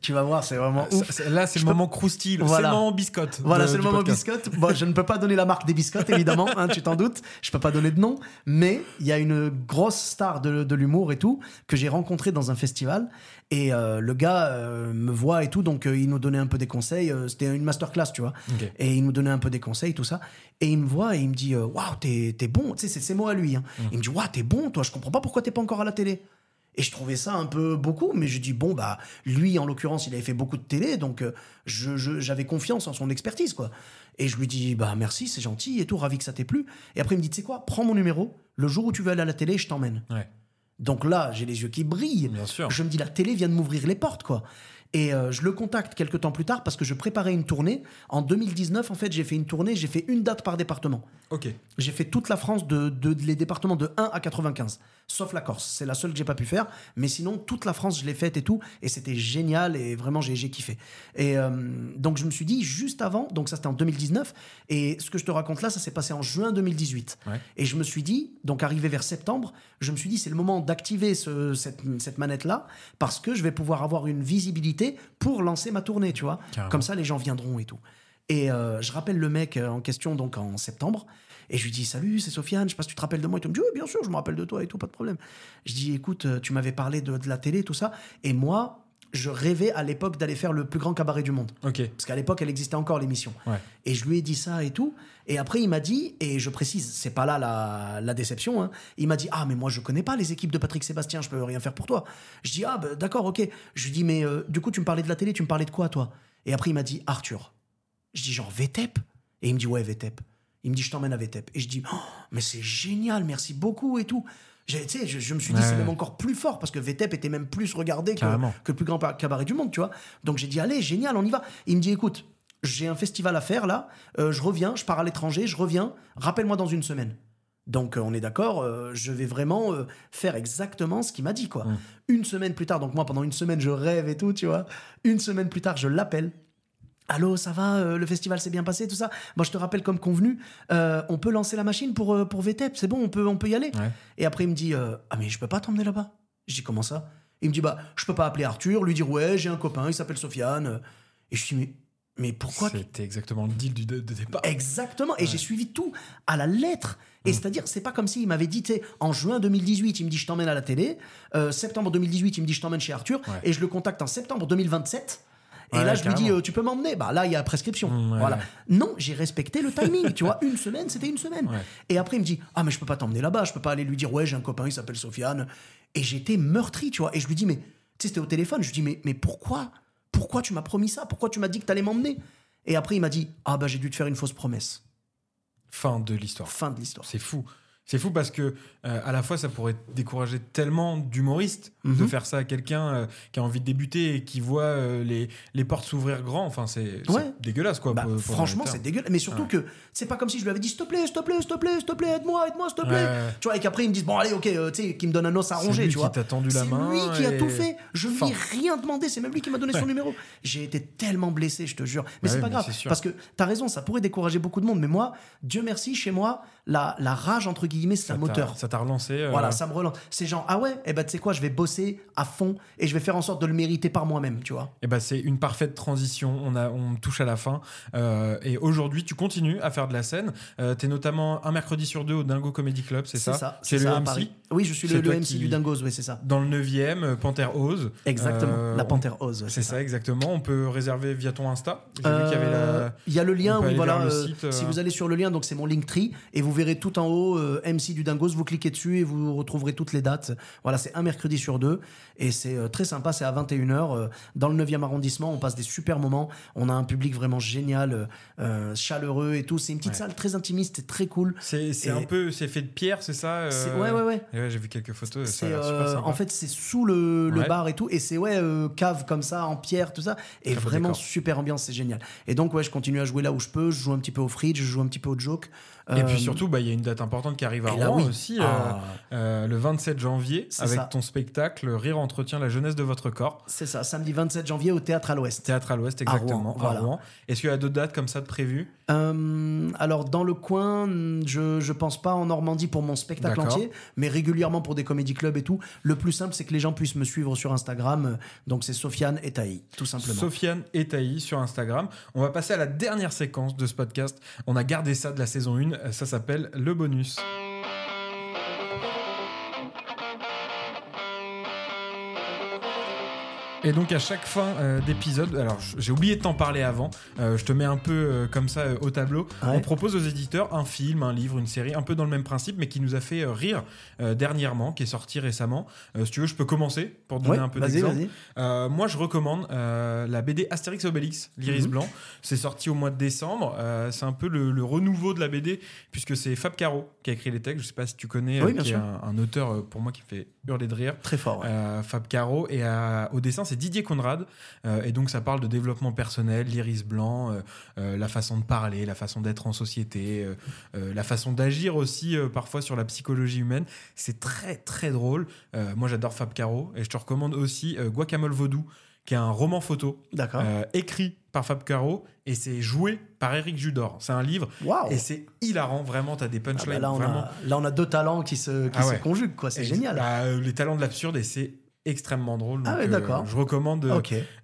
tu vas voir, c'est vraiment ouf. Ça- ça- Là, c'est le peux- moment croustille, c'est le moment biscotte. Voilà, c'est le moment podcast. biscotte. Bon, je ne peux pas donner la marque des biscottes, évidemment, hein, tu t'en doutes. Je peux pas donner de nom. Mais il y a une grosse star de, de l'humour et tout que j'ai rencontré dans un festival. Et euh, le gars euh, me voit et tout, donc euh, il nous donnait un peu des conseils. C'était une masterclass, tu vois. Et il nous donnait un peu des conseils, tout ça. Et il me voit et il me dit Waouh, t'es t'es bon. Tu sais, c'est ses mots à lui. hein. Il me dit Waouh, t'es bon, toi, je comprends pas pourquoi t'es pas encore à la télé. Et je trouvais ça un peu beaucoup, mais je dis bon bah lui en l'occurrence il avait fait beaucoup de télé, donc euh, je- je- j'avais confiance en son expertise quoi. Et je lui dis bah merci c'est gentil et tout ravi que ça t'ait plu. Et après il me dit tu sais quoi prends mon numéro, le jour où tu veux aller à la télé je t'emmène. Ouais. Donc là j'ai les yeux qui brillent. Bien sûr. Je me dis la télé vient de m'ouvrir les portes quoi. Et euh, je le contacte quelques temps plus tard parce que je préparais une tournée. En 2019 en fait j'ai fait une tournée, j'ai fait une date par département. Ok. J'ai fait toute la France de, de- les départements de 1 à 95, sauf la Corse. C'est la seule que j'ai pas pu faire, mais sinon toute la France je l'ai faite et tout, et c'était génial et vraiment j'ai kiffé. Et euh, donc je me suis dit juste avant, donc ça c'était en 2019, et ce que je te raconte là, ça s'est passé en juin 2018. Ouais. Et je me suis dit, donc arrivé vers septembre, je me suis dit c'est le moment d'activer ce- cette, cette manette là parce que je vais pouvoir avoir une visibilité pour lancer ma tournée, tu vois. Carrément. Comme ça les gens viendront et tout. Et euh, je rappelle le mec euh, en question donc en septembre. Et je lui dis Salut, c'est Sofiane, je sais pas si tu te rappelles de moi. Et. Il me dit Oui, bien sûr, je me rappelle de toi et tout, pas de problème. Je dis Écoute, euh, tu m'avais parlé de, de la télé, tout ça. Et moi, je rêvais à l'époque d'aller faire le plus grand cabaret du monde. Parce qu'à l'époque, elle existait encore, l'émission. Ouais. Et je lui ai dit ça et tout. Et après, il m'a dit, et je précise, c'est pas là la, la déception, hein. il m'a dit Ah, mais moi, je connais pas les équipes de Patrick Sébastien, je peux rien faire pour toi. Je dis Ah, bah, d'accord, ok. Je lui dis Mais euh, du coup, tu me parlais de la télé, tu me parlais de quoi, toi? Et après, il m'a dit Arthur. Je dis Genre VTEP Et il me dit Ouais, VTEP. Il me dit Je t'emmène à VTEP. Et je dis Oh, mais c'est génial, merci beaucoup et tout. Sais, je, je me suis dit, Ouais. c'est même encore plus fort parce que VTEP était même plus regardé que, le plus grand cabaret du monde, tu vois. Donc j'ai dit, allez, génial, on y va. Il me dit, écoute, j'ai un festival à faire là, euh, je reviens, je pars à l'étranger, je reviens, rappelle-moi dans une semaine. Donc euh, on est d'accord, euh, je vais vraiment euh, faire exactement ce qu'il m'a dit, quoi. Une semaine plus tard, donc moi pendant une semaine je rêve et tout, tu vois. Une semaine plus tard, je l'appelle. Allô, ça va euh, Le festival s'est bien passé, tout ça Moi, je te rappelle, comme convenu, euh, on peut lancer la machine pour, euh, pour VTEP, c'est bon, on peut, on peut y aller. Ouais. Et après, il me dit Ah, mais je peux pas t'emmener là-bas? Je dis Comment ça? Il me dit Bah, je peux pas appeler Arthur, lui dire Ouais, j'ai un copain, il s'appelle Sofiane. Et je dis Mais, mais pourquoi C'était exactement le deal du de, de départ. Exactement. Et j'ai suivi tout à la lettre. Et c'est-à-dire, c'est pas comme s'il m'avait dit, tu sais, en juin 2018, il me dit je t'emmène à la télé. Septembre 2018, il me dit je t'emmène chez Arthur. Ouais. Et je le contacte en septembre 2027. Et Ouais, là, je lui dis, euh, tu peux m'emmener? Bah là, il y a prescription. Mm. Voilà. Non, j'ai respecté le timing. tu vois, une semaine, c'était une semaine. Et après, il me dit, ah, mais je peux pas t'emmener là-bas. Je peux pas aller lui dire, ouais, j'ai un copain, il s'appelle Sofiane. Et j'étais meurtri, tu vois. Et je lui dis, mais, tu sais, c'était au téléphone. Je lui dis, mais, mais pourquoi? Pourquoi tu m'as promis ça? Pourquoi tu m'as dit que t'allais m'emmener? Et après, il m'a dit, ah, bah, j'ai dû te faire une fausse promesse. Fin de l'histoire. Fin de l'histoire. C'est fou. C'est fou parce que euh, à la fois ça pourrait décourager tellement d'humoristes de Mhm. faire ça à quelqu'un euh, qui a envie de débuter et qui voit euh, les, les portes s'ouvrir grand. Enfin, c'est c'est Ouais. dégueulasse quoi. Bah, pour- pour franchement, c'est dégueulasse. Mais surtout Ouais. que c'est pas comme si je lui avais dit s'il te plaît, s'il te plaît, s'il te plaît, s'il te plaît, aide-moi, aide-moi, s'il te plaît. Ouais. Tu vois, et qu'après ils me disent bon, allez, ok, tu sais, qui me donne un os à C'est ronger, lui tu qui vois. t'a tendu la C'est main lui qui a tout fait. Je lui ai rien demandé. C'est même lui qui m'a donné son numéro. J'ai été tellement blessé, je te jure. Mais Bah c'est pas mais grave. c'est. Parce que t'as raison, ça pourrait décourager beaucoup de monde. Mais moi, Dieu merci, chez moi, la, la rage, entre guillemets, c'est Ça un t'a- moteur. Ça t'a relancé. euh, Voilà, ça me relance. C'est genre, ah ouais, et ben tu sais quoi, je vais bosser à fond et je vais faire en sorte de le mériter par moi-même, tu vois. Et ben c'est une parfaite transition. On a, on touche à la fin. Euh, et aujourd'hui, tu continues à faire de la scène. Euh, T'es notamment un mercredi sur deux au Dingo Comedy Club, c'est ça C'est le ça, MC. Paris. Oui, je suis C'est le, le MC qui- du Dingos, oui, c'est ça. Dans le 9e, euh, Panthère Ose. Exactement, la Panthère Ose. ouais, C'est ça, exactement. On peut réserver via ton Insta. J'ai vu qu'il y avait la. il y a le lien, oui, voilà. site. Si vous allez sur le lien, donc c'est mon Linktree, et vous verrez tout en haut MC du Dingos, vous cliquez dessus et vous retrouverez toutes les dates. Voilà, c'est un mercredi sur deux, et c'est euh, très sympa, c'est à 21h. euh, dans le 9e arrondissement, on passe des super moments. On a un public vraiment génial, euh, chaleureux et tout. C'est une petite Ouais. salle très intimiste, c'est très cool. C'est Et- un peu. C'est fait de pierre, c'est ça euh, ouais, ouais, ouais. et ouais, j'ai vu quelques photos. ça a C'est l'air super euh, sympa. en fait c'est sous le, le Ouais. bar et tout et c'est ouais cave comme ça en pierre tout ça et vraiment super ambiance c'est génial et donc ouais je continue à jouer là où je peux je joue un petit peu au fridge je joue un petit peu au joke Et puis Euh, surtout, bah, il y a une date importante qui arrive à là, Rouen oui. aussi, euh, Ah. euh, le 27 janvier, avec ça. ton spectacle Rire entretient la jeunesse de votre corps. c'est ça samedi 27 janvier au théâtre à l'Ouest Théâtre à l'Ouest, À Rouen, exactement, à voilà. Rouen. Est-ce qu'il y a d'autres dates comme ça de prévues? Alors dans le coin je je pense pas en Normandie pour mon spectacle entier mais régulièrement pour des comédie clubs et tout le plus simple c'est que les gens puissent me suivre sur Instagram donc c'est Sofiane et Taï tout simplement Sofiane et Taï sur Instagram. On va passer à la dernière séquence de ce podcast. On a gardé ça de la saison 1. Ça s'appelle le bonus. Et donc à chaque fin euh, d'épisode, alors j'ai oublié de t'en parler avant, euh, je te mets un peu euh, comme ça au tableau, Ouais. on propose aux éditeurs un film, un livre, une série, un peu dans le même principe, mais qui nous a fait rire dernièrement, qui est sorti récemment. Si tu veux, je peux commencer pour te donner Ouais, un peu d'exemple. moi, je recommande la BD Astérix et Obélix, l'Iris Mhm. Blanc. C'est sorti au mois de décembre. C'est un peu le, le renouveau de la BD, puisque c'est Fab Caro qui a écrit les textes. Je sais pas si tu connais, Oui, qui est un, un auteur pour moi qui fait hurler de rire. très fort ouais. Fab Caro et à- au dessin c'est Didier Conrad Euh, et donc ça parle de développement personnel, l'iris blanc, euh, euh, la façon de parler, la façon d'être en société, la façon d'agir aussi parfois sur la psychologie humaine. C'est très très drôle. Moi j'adore Fab Caro et je te recommande aussi Guacamole Vaudou qui est un roman photo écrit par Fab Caro et c'est joué par Eric Judor. C'est un livre et c'est hilarant vraiment. T'as des Ah bah punchlines là, on vraiment. a, là, on a deux talents qui se, qui Ah se conjuguent, quoi. C'est génial. bah, les talents de l'absurde et c'est extrêmement drôle. Ah ouais, d'accord. je recommande euh,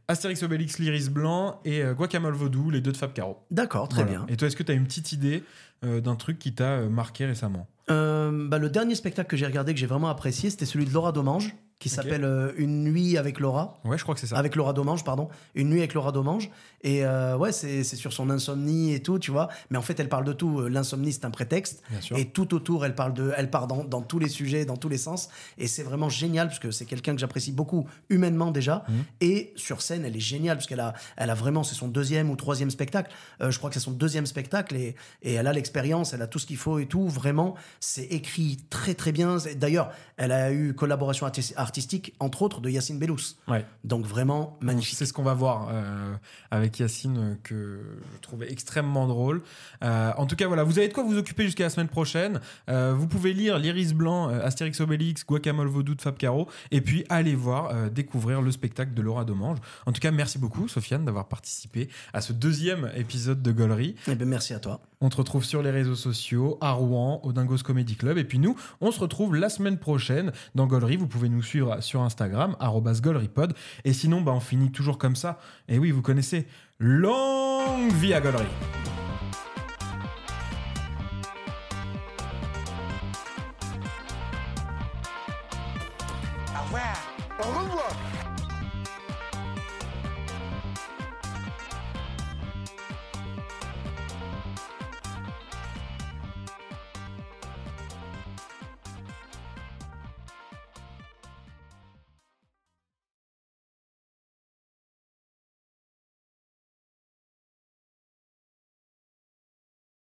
Astérix Obélix, l'Iris Blanc et euh, Guacamole Vaudou, les deux de Fab Caro. d'accord, très Voilà. bien. Et toi, est-ce que tu as une petite idée euh, d'un truc qui t'a euh, marqué récemment? Euh, bah, le dernier spectacle que j'ai regardé, que j'ai vraiment apprécié, c'était celui de Laura Domange, qui s'appelle euh, Une nuit avec Laura. Ouais, je crois que c'est ça. Avec Laura Domange, pardon. Une nuit avec Laura Domange. Et euh, ouais, c'est sur son insomnie et tout, tu vois. Mais en fait, elle parle de tout. Euh, L'insomnie, c'est un prétexte. Bien sûr. Et tout autour, elle parle de, elle part dans, dans tous les sujets, dans tous les sens. Et c'est vraiment génial parce que c'est quelqu'un que j'apprécie beaucoup humainement déjà. Mhm. Et sur scène, elle est géniale parce qu'elle a, elle a vraiment, c'est son deuxième ou troisième spectacle. Euh, je crois que c'est son deuxième spectacle et, et elle a l'expérience, elle a tout ce qu'il faut et tout. Vraiment, c'est écrit très très bien. D'ailleurs, elle a eu collaboration artis- artistique entre autres de Yacine Bellous. Ouais. Donc vraiment magnifique. C'est ce qu'on va voir euh, avec Yacine euh, que je trouvais extrêmement drôle. Euh, en tout cas, voilà, vous avez de quoi vous occuper jusqu'à la semaine prochaine. Euh, vous pouvez lire l'Iris Blanc, Astérix Obélix, Guacamole Vaudou de Fab Caro, et puis aller voir, découvrir le spectacle de Laura Domange. En tout cas, merci beaucoup, Sofiane, d'avoir participé à ce deuxième épisode de Gollery. Eh ben, merci à toi. On te retrouve sur les réseaux sociaux, à Rouen, au Dingos Comedy Club. Et puis nous, on se retrouve la semaine prochaine dans Gollery. Vous pouvez nous suivre sur Instagram, gollerypod. Et sinon, bah, on finit toujours comme ça. Et oui, vous connaissez, longue vie à Gollery.